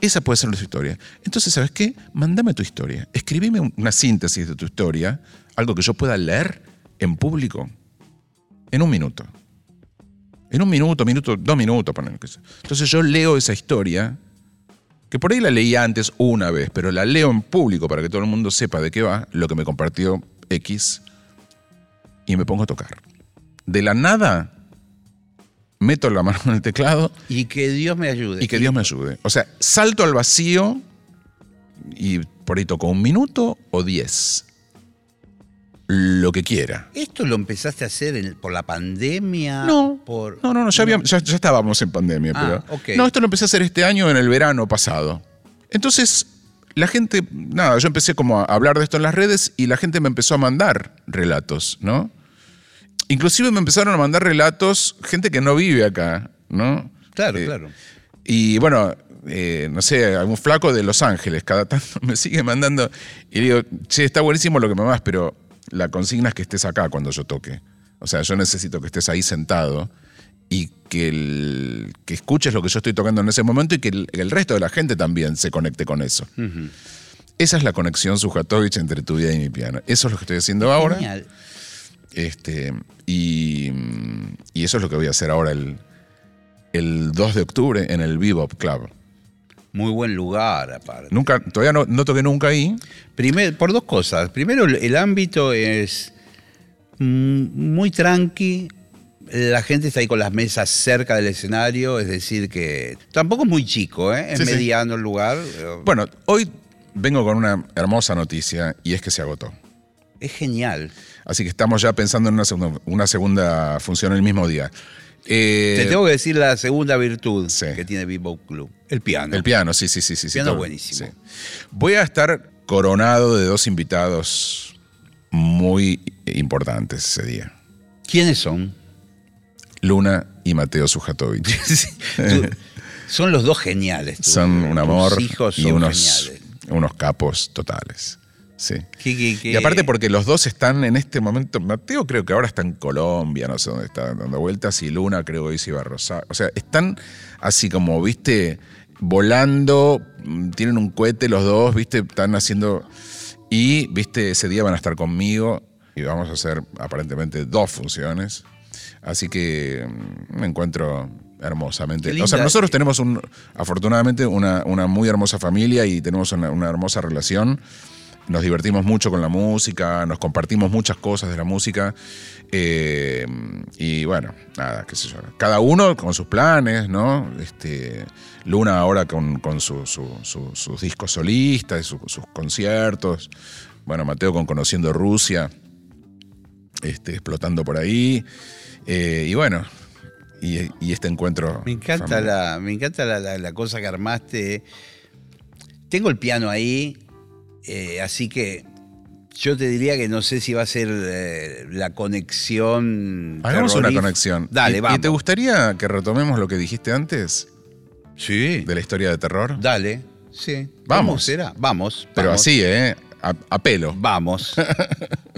B: Esa puede ser nuestra historia. Entonces, ¿sabes qué? Mándame tu historia. Escribime un- una síntesis de tu historia, algo que yo pueda leer en público, en un minuto. En un minuto, minuto, dos minutos, sea. Entonces yo leo esa historia, que por ahí la leí antes una vez, pero la leo en público para que todo el mundo sepa de qué va, lo que me compartió X, y me pongo a tocar. De la nada, meto la mano en el teclado
A: Y que Dios me ayude.
B: y que Dios me ayude. O sea, salto al vacío y por ahí toco un minuto o diez. Lo que quiera.
A: ¿Esto lo empezaste a hacer en- por la pandemia?
B: No,
A: Por...
B: no, no, no, ya, habíamos- ya, ya estábamos en pandemia.
A: Ah,
B: pero. No, esto lo empecé a hacer este año en el verano pasado. Entonces, la gente, nada, yo empecé como a hablar de esto en las redes y la gente me empezó a mandar relatos, ¿no? Inclusive me empezaron a mandar relatos gente que no vive acá, ¿no?
A: Claro,
B: Eh,
A: claro.
B: Y bueno, eh, no sé, algún flaco de Los Ángeles, cada tanto me sigue mandando y digo, che, está buenísimo lo que me vas, pero la consigna es que estés acá cuando yo toque. O sea, yo necesito que estés ahí sentado y que, el- que escuches lo que yo estoy tocando en ese momento y que el, el resto de la gente también se conecte con eso. Esa es la conexión Sujatovich entre tu vida y mi piano. Eso es lo que estoy haciendo ahora.
A: Genial.
B: Este, y, y eso es lo que voy a hacer ahora el, el 2 de octubre en el Bebop Club.
A: Muy buen lugar, aparte.
B: Nunca, todavía no, no toqué nunca ahí.
A: Primer- por dos cosas. Primero, el, ámbito es mm, muy tranqui. La gente está ahí con las mesas cerca del escenario, es decir, que tampoco es muy chico, ¿eh? es
B: Sí, sí.
A: mediano el lugar.
B: Bueno, hoy vengo con una hermosa noticia y es que se agotó.
A: Es genial.
B: Así que estamos ya pensando en una segunda, una segunda función el mismo día. Eh,
A: Te tengo que decir la segunda virtud
B: sí.
A: que tiene Bebop Club. El piano.
B: El piano, sí, sí, sí. sí,
A: Piano
B: todo.
A: buenísimo.
B: Sí. Voy a estar coronado de dos invitados muy importantes ese día.
A: ¿Quiénes son?
B: Luna y Mateo Sujatovich.
A: Son los dos geniales. tú.
B: son un
A: Tus
B: amor
A: hijos
B: y
A: son
B: unos,
A: geniales.
B: unos capos totales. Sí.
A: ¿Qué- qué- qué-
B: Y aparte porque los dos están en este momento, Mateo creo que ahora está en Colombia, no sé dónde está dando vueltas, y Luna creo que hoy se iba a Rosario. O sea, están así como, viste, volando, mm, tienen un cohete los dos, viste, están haciendo... Y, viste, ese día van a estar conmigo y vamos a hacer aparentemente dos funciones. Así que mm, me encuentro hermosamente. O sea, nosotros tenemos un, afortunadamente una, una muy hermosa familia y tenemos una, una hermosa relación. Nos divertimos mucho con la música, nos compartimos muchas cosas de la música. eh, y bueno, nada, qué sé yo. Cada uno con sus planes, ¿no? Este, Luna ahora con, con su- su- su- sus discos solistas, su- sus conciertos. Bueno, Mateo con Conociendo Rusia, este, explotando por ahí. Eh, y bueno, y, y este encuentro.
A: Me encanta,
B: familiar.
A: la, me encanta la, la- la cosa que armaste. Tengo el piano ahí, eh, así que yo te diría que no sé si va a ser eh, la conexión.
B: Hagamos una conexión.
A: Dale,
B: ¿Y-
A: vamos.
B: ¿Y te gustaría que retomemos lo que dijiste antes
A: Sí.
B: de la historia de terror?
A: Dale. Sí.
B: Vamos.
A: ¿Cómo será? Vamos.
B: Pero
A: vamos.
B: así, ¿eh? A, a pelo.
A: Vamos.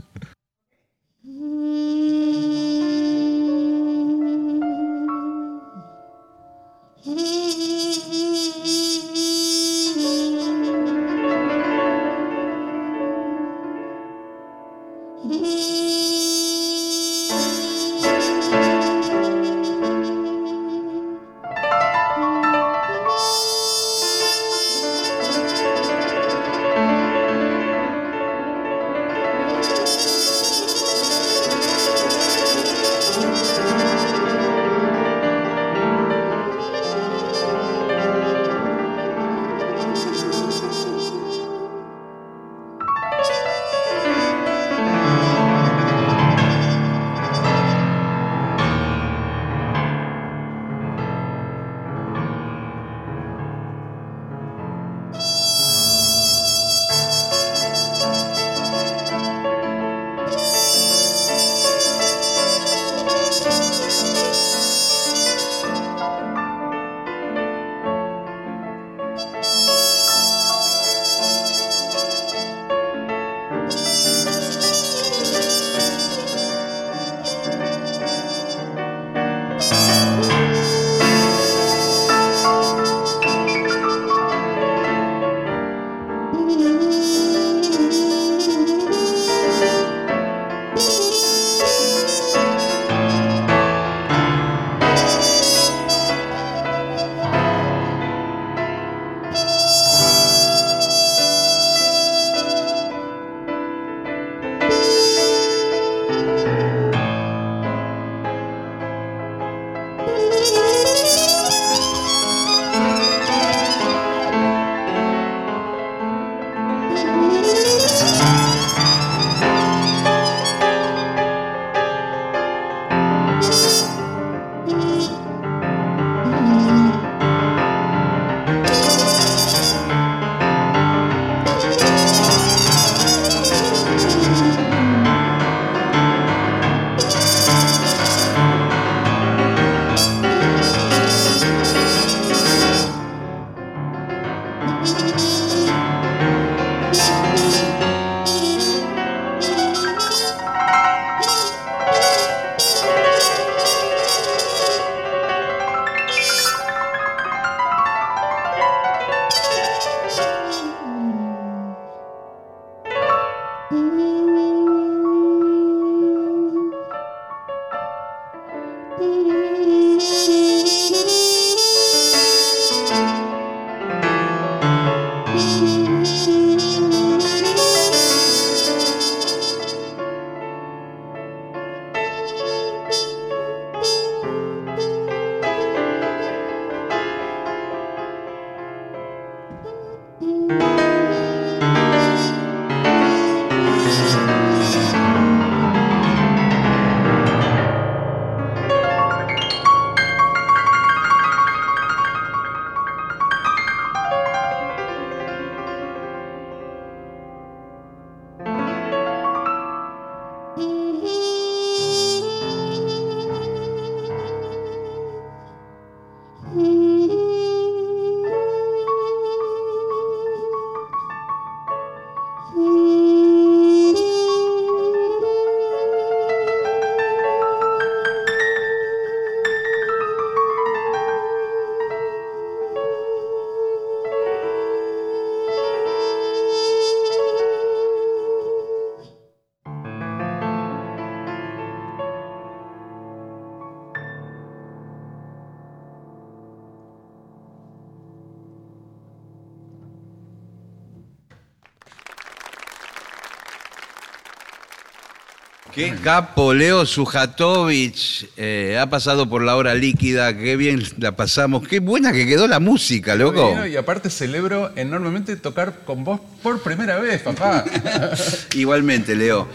A: Qué capo, Leo Sujatovich. eh, ha pasado por la hora líquida. Qué bien la pasamos. Qué buena que quedó la música, loco.
B: Bueno, Y aparte celebro enormemente tocar con vos por primera vez, papá.
A: Igualmente, Leo.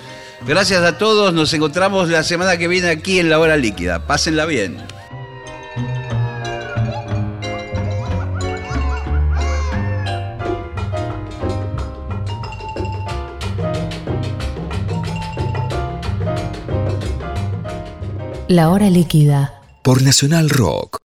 A: Gracias a todos. Nos encontramos la semana que viene aquí en la hora líquida. Pásenla bien.
C: La hora líquida.
D: Por Nacional Rock.